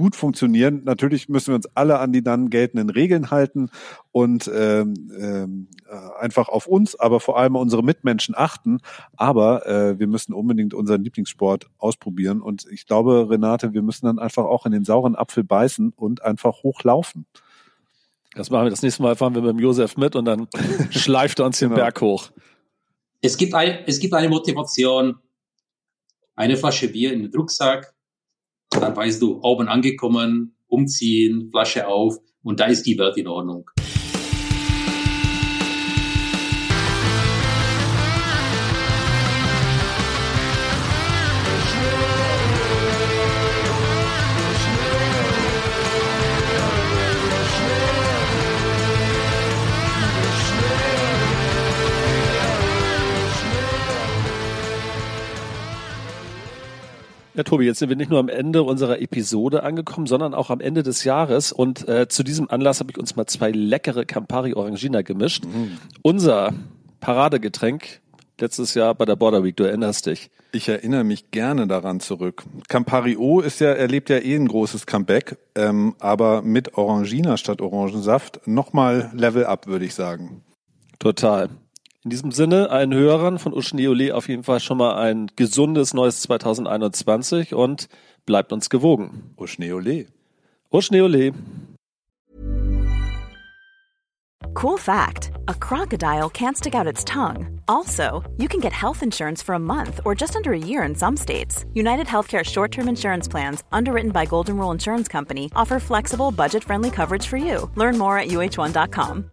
gut funktionieren. Natürlich müssen wir uns alle an die dann geltenden Regeln halten und ähm, ähm, äh, einfach auf uns, aber vor allem unsere Mitmenschen achten. Aber äh, wir müssen unbedingt unseren Lieblingssport ausprobieren. Und ich glaube, Renate, wir müssen dann einfach auch in den sauren Apfel beißen und einfach hochlaufen. Das machen wir das nächste Mal, fahren wir mit dem Josef mit und dann schleift er uns den genau. Berg hoch. Es gibt, ein, es gibt eine Motivation, eine Flasche Bier in den Rucksack, dann weißt du, oben angekommen, umziehen, Flasche auf und da ist die Welt in Ordnung. Ja, Tobi, jetzt sind wir nicht nur am Ende unserer Episode angekommen, sondern auch am Ende des Jahres. Und äh, zu diesem Anlass habe ich uns mal zwei leckere Campari Orangina gemischt. Mhm. Unser Paradegetränk letztes Jahr bei der Border Week, du erinnerst dich. Ich erinnere mich gerne daran zurück. Campari O ist ja, erlebt ja eh ein großes Comeback, ähm, aber mit Orangina statt Orangensaft nochmal Level up, würde ich sagen. Total. In diesem Sinne, allen Hörern von Uschneole auf jeden Fall schon mal ein gesundes neues 2021 und bleibt uns gewogen. Uschneole. Uschneole. Cool fact a crocodile can't stick out its tongue. Also, you can get health insurance for a month or just under a year in some states. United Healthcare short term insurance plans, underwritten by Golden Rule Insurance Company, offer flexible, budget friendly coverage for you. Learn more at uh1.com.